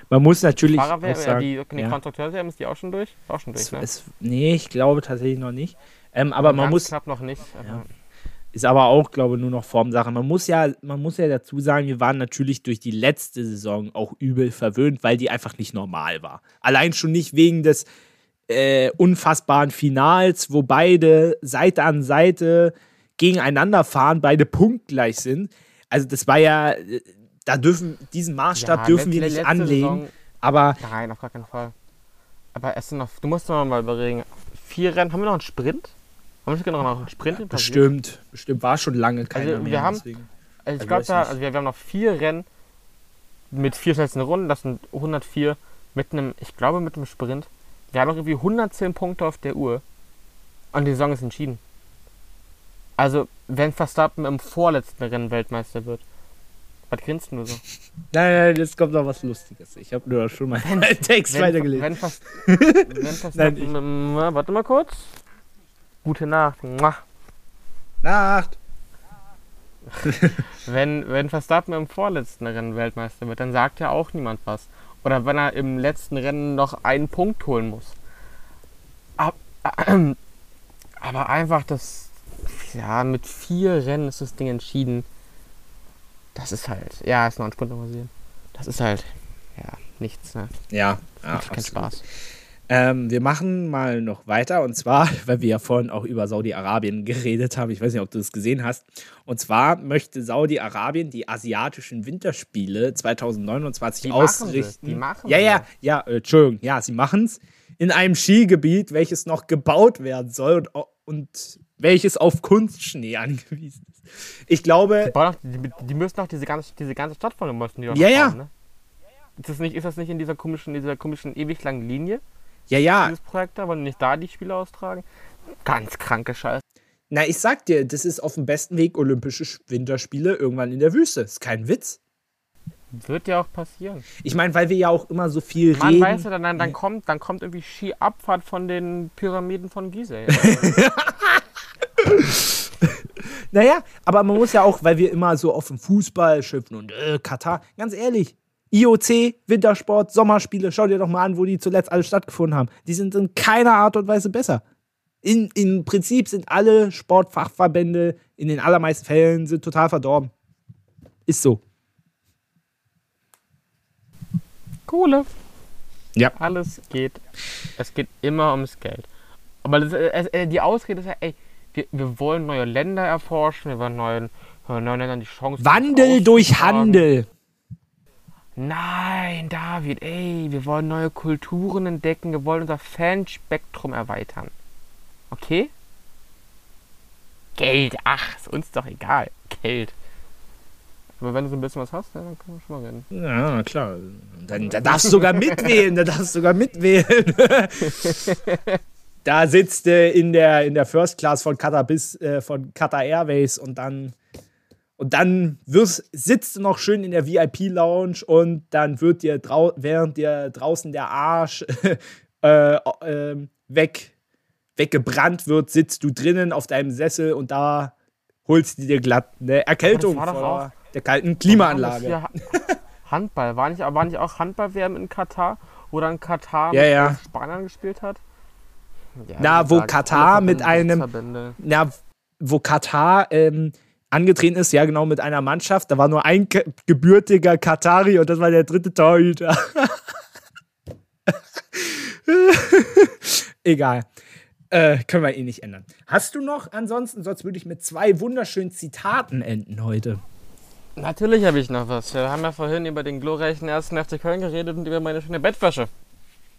Man muss natürlich Fahrer auch WM, sagen, die, die ja. Konstrukteurs-WM ist die auch schon durch? Auch schon durch, es, ne? es, nee, ich glaube tatsächlich noch nicht. Ähm, aber man Ganz muss, knapp noch nicht. Aber Ja. Ist aber auch, glaube ich, nur noch Formsache. Man muss ja, man muss ja dazu sagen, wir waren natürlich durch die letzte Saison auch übel verwöhnt, weil die einfach nicht normal war. Allein schon nicht wegen des äh, unfassbaren Finals, wo beide Seite an Seite gegeneinander fahren, beide punktgleich sind. Also das war ja, da dürfen, diesen Maßstab Ja, dürfen wir nicht anlegen. Saison- aber Nein, auf gar keinen Fall. Aber es sind noch, du musst doch mal überlegen, vier Rennen, haben wir noch einen Sprint? Haben wir genau noch einen Sprint? im Prinzip? bestimmt, bestimmt war schon lange keiner Also, wir mehr. haben- deswegen. Also ich Ich glaube, da, also wir, wir haben noch vier Rennen mit vier schnellsten Runden, das sind 104 mit einem, ich glaube mit einem Sprint. Wir haben noch irgendwie 110 Punkte auf der Uhr und die Saison ist entschieden. Also, wenn Verstappen im vorletzten Rennen Weltmeister wird. Was grinst du so? [laughs] Nein, nein, jetzt kommt noch was Lustiges. Ich habe nur schon mal einen [laughs] Text weitergelesen. Wenn, Vers [laughs] wenn Verstappen, ich- ähm, warte mal kurz. Gute Nacht. Mua. Nacht. [laughs] Wenn, wenn Verstappen im vorletzten Rennen Weltmeister wird, dann sagt ja auch niemand was. Oder wenn er im letzten Rennen noch einen Punkt holen muss. Ab, [clears throat] aber einfach das, ja, mit vier Rennen ist das Ding entschieden. Das ist halt, ja, ist noch ein Sprint passieren. Das ist halt, ja, nichts, ne? Ja, ja Macht keinen absolut. Spaß. Ähm, wir machen mal noch weiter und zwar, [laughs] weil wir ja vorhin auch über Saudi-Arabien geredet haben. Ich weiß nicht, ob du das gesehen hast. Und zwar möchte Saudi-Arabien die asiatischen Winterspiele 2029 Die ausrichten. die machen ja, ja, ja, äh, Entschuldigung, ja, sie machen es in einem Skigebiet, welches noch gebaut werden soll und, und welches auf Kunstschnee [laughs] angewiesen ist. Ich glaube, Die, bauen auch, die, die müssen auch diese ganze, diese ganze Stadt von dem müssen die doch Ja, noch ja. bauen, ne? Ist das, nicht, ist das nicht in dieser komischen, dieser komischen ewig langen Linie? Ja, ja, dieses Projekt da, wollen nicht da die Spiele austragen? Ganz kranke Scheiße. na, ich sag dir, das ist auf dem besten Weg Olympische Sch- Winterspiele irgendwann in der Wüste. Ist kein Witz. Wird ja auch passieren. Ich meine, weil wir ja auch immer so viel Man reden. weiß ja, dann, dann, dann, kommt, dann kommt irgendwie Skiabfahrt von den Pyramiden von Gizeh. [laughs] Naja, aber man muss ja auch, weil wir immer so auf dem Fußball schimpfen und äh, Katar, ganz ehrlich, IOC, Wintersport, Sommerspiele, schau dir doch mal an, wo die zuletzt alle stattgefunden haben. Die sind in keiner Art und Weise besser. In, Im Prinzip sind alle Sportfachverbände in den allermeisten Fällen sind total verdorben. Ist so. Kohle. Ja. Alles geht. Es geht immer ums Geld. Aber das, äh, äh, die Ausrede ist ja, ey, wir, wir wollen neue Länder erforschen, wir wollen neuen, neuen Ländern die Chance. Wandel durch Handel. Nein, David, ey, wir wollen neue Kulturen entdecken, wir wollen unser Fanspektrum erweitern. Okay? Geld, ach, ist uns doch egal. Geld. Aber wenn du so ein bisschen was hast, dann können wir schon mal reden. Ja, klar. Dann, da darfst du sogar mitwählen. Da darfst du sogar mitwählen. [laughs] da sitzt äh, in, der, in der First Class von Qatar bis äh, von Qatar Airways und dann und dann wirst, sitzt du noch schön in der VIP-Lounge und dann wird dir drau während dir draußen der Arsch [laughs] äh, äh, weg, weggebrannt wird, sitzt du drinnen auf deinem Sessel und da holst du dir glatt eine Erkältung vor der kalten Klimaanlage. Handball, war nicht, war nicht auch Handball-WM in Katar, wo dann Katar Ja, mit ja. Spaniern gespielt hat? Ja, Na, wo Katar mit einem- na, wo Katar ähm, angetreten ist, ja genau mit einer Mannschaft, da war nur ein ge gebürtiger Katari und das war der dritte Torhüter. [laughs] Egal. Äh, können wir eh nicht ändern. Hast du noch ansonsten, sonst würde ich mit zwei wunderschönen Zitaten enden heute. Natürlich habe ich noch was. Wir haben ja vorhin über den glorreichen ersten FC Köln geredet und über meine schöne Bettwäsche.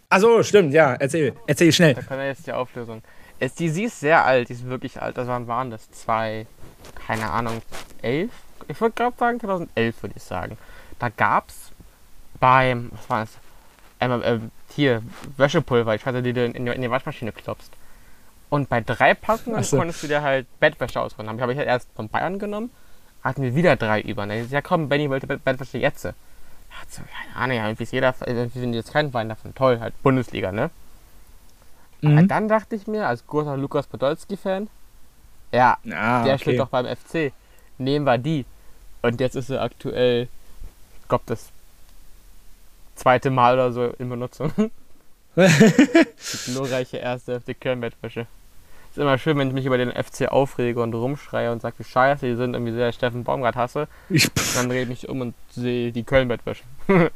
Achso, stimmt, ja, erzähl, erzähl schnell. Da kann er jetzt die Auflösung. Es, die, sie ist sehr alt, die ist wirklich alt. Das waren, waren das zwei, keine Ahnung, elf? Ich würde gerade sagen 2011, würde ich sagen. Da gab es beim, was war das? Einmal, äh, hier, Wäschepulver, ich weiß nicht, die du in, in die Waschmaschine klopfst. Und bei drei Packungen so. konntest du dir halt Bettwäsche ausholen. Habe ich, hab ich halt erst von Bayern genommen, hatten wir wieder drei über. Dann es, ja komm, Benny wollte Bett- Bettwäsche jetzt. Ja, so, keine Ahnung, ja, irgendwie ist jeder, irgendwie sind jetzt kein Wein davon. Toll, halt Bundesliga, ne? Aber Mhm. dann dachte ich mir, als großer Lukas Podolski-Fan, ja, Ah, der okay. spielt doch beim FC. nehmen wir die. Und jetzt ist sie aktuell, ich glaube, das zweite Mal oder so in Benutzung. [laughs] die glorreiche erste die Köln-Bettwäsche. Ist immer schön, wenn ich mich über den FC aufrege und rumschreie und sage, wie scheiße die sind, irgendwie sehr Steffen Baumgart hasse. Ich, Dann drehe ich mich um und sehe die Köln-Bettwäsche. [laughs] wie,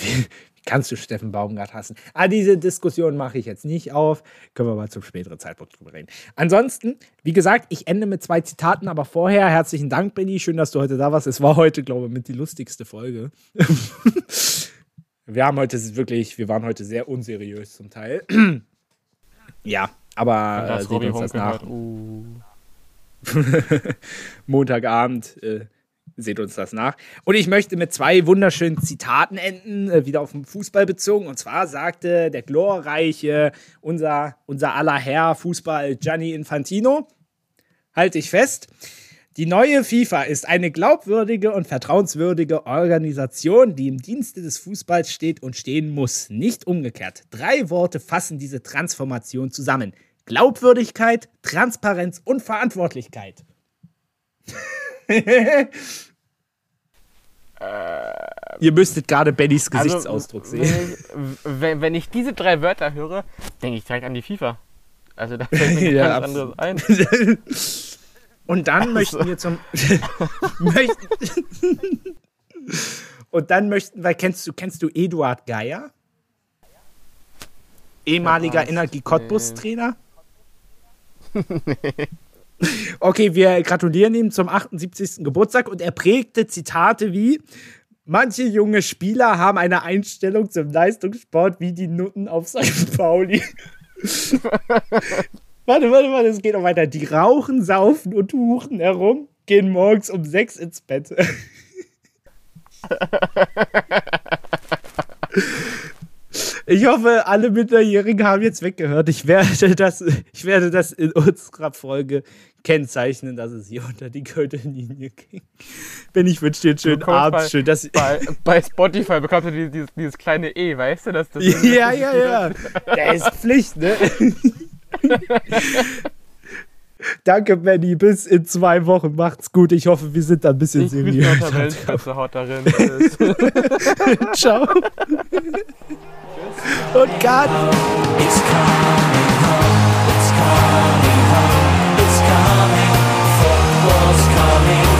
wie, kannst du Steffen Baumgart hassen? Ah, diese Diskussion mache ich jetzt nicht auf. Können wir mal zum späteren Zeitpunkt drüber reden. Ansonsten, wie gesagt, ich ende mit zwei Zitaten, aber vorher herzlichen Dank, Benny. Schön, dass du heute da warst. Es war heute, glaube ich, mit die lustigste Folge. [laughs] wir haben heute wirklich, wir waren heute sehr unseriös zum Teil. [clears throat] ja, aber äh, seht uns das nach. Uh. [laughs] Montagabend. Äh, seht uns das nach. Und ich möchte mit zwei wunderschönen Zitaten enden, äh, wieder auf den Fußball bezogen. Und zwar sagte der glorreiche, unser, unser aller Herr Fußball Gianni Infantino, halte ich fest, die neue FIFA ist eine glaubwürdige und vertrauenswürdige Organisation, die im Dienste des Fußballs steht und stehen muss, nicht umgekehrt. Drei Worte fassen diese Transformation zusammen. Glaubwürdigkeit, Transparenz und Verantwortlichkeit. [laughs] Ihr müsstet gerade Bennys Gesichtsausdruck also, sehen. Wenn ich, wenn ich, diese drei Wörter höre, denke ich direkt an die FIFA. Also da fällt mir [laughs] Ja, anderes ein. Und dann möchten wir zum. [laughs] möchten, und dann möchten wir, kennst du, kennst du Eduard Geier? Ehemaliger? Energie Cottbus Trainer? [laughs] Okay, wir gratulieren ihm zum 78. Geburtstag und er prägte Zitate wie: Manche junge Spieler haben eine Einstellung zum Leistungssport wie die Nutten auf St. [laughs] Pauli. warte, warte, warte, es geht noch weiter. Die rauchen, saufen und huchen herum, gehen morgens um sechs ins Bett. [laughs] Ich hoffe, alle Minderjährigen haben jetzt weggehört. Ich werde das, ich werde das in unserer Folge kennzeichnen, dass es hier unter die Gürtellinie ging. Wenn ich wünsche dir einen schönen bekommst Abend. bei- Schön, dass Bei, bei Spotify bekommt er dieses, dieses, kleine E, weißt du? Das, das ja, ja, ja. Der ist Pflicht, ne? [laughs] Danke, Benny. Bis in zwei Wochen. Macht's gut. Ich hoffe, wir sind da ein bisschen Ich bin seriös. Haut darin. Ciao. [laughs] oh, God. It's coming home. It's coming home. It's coming. Football's coming.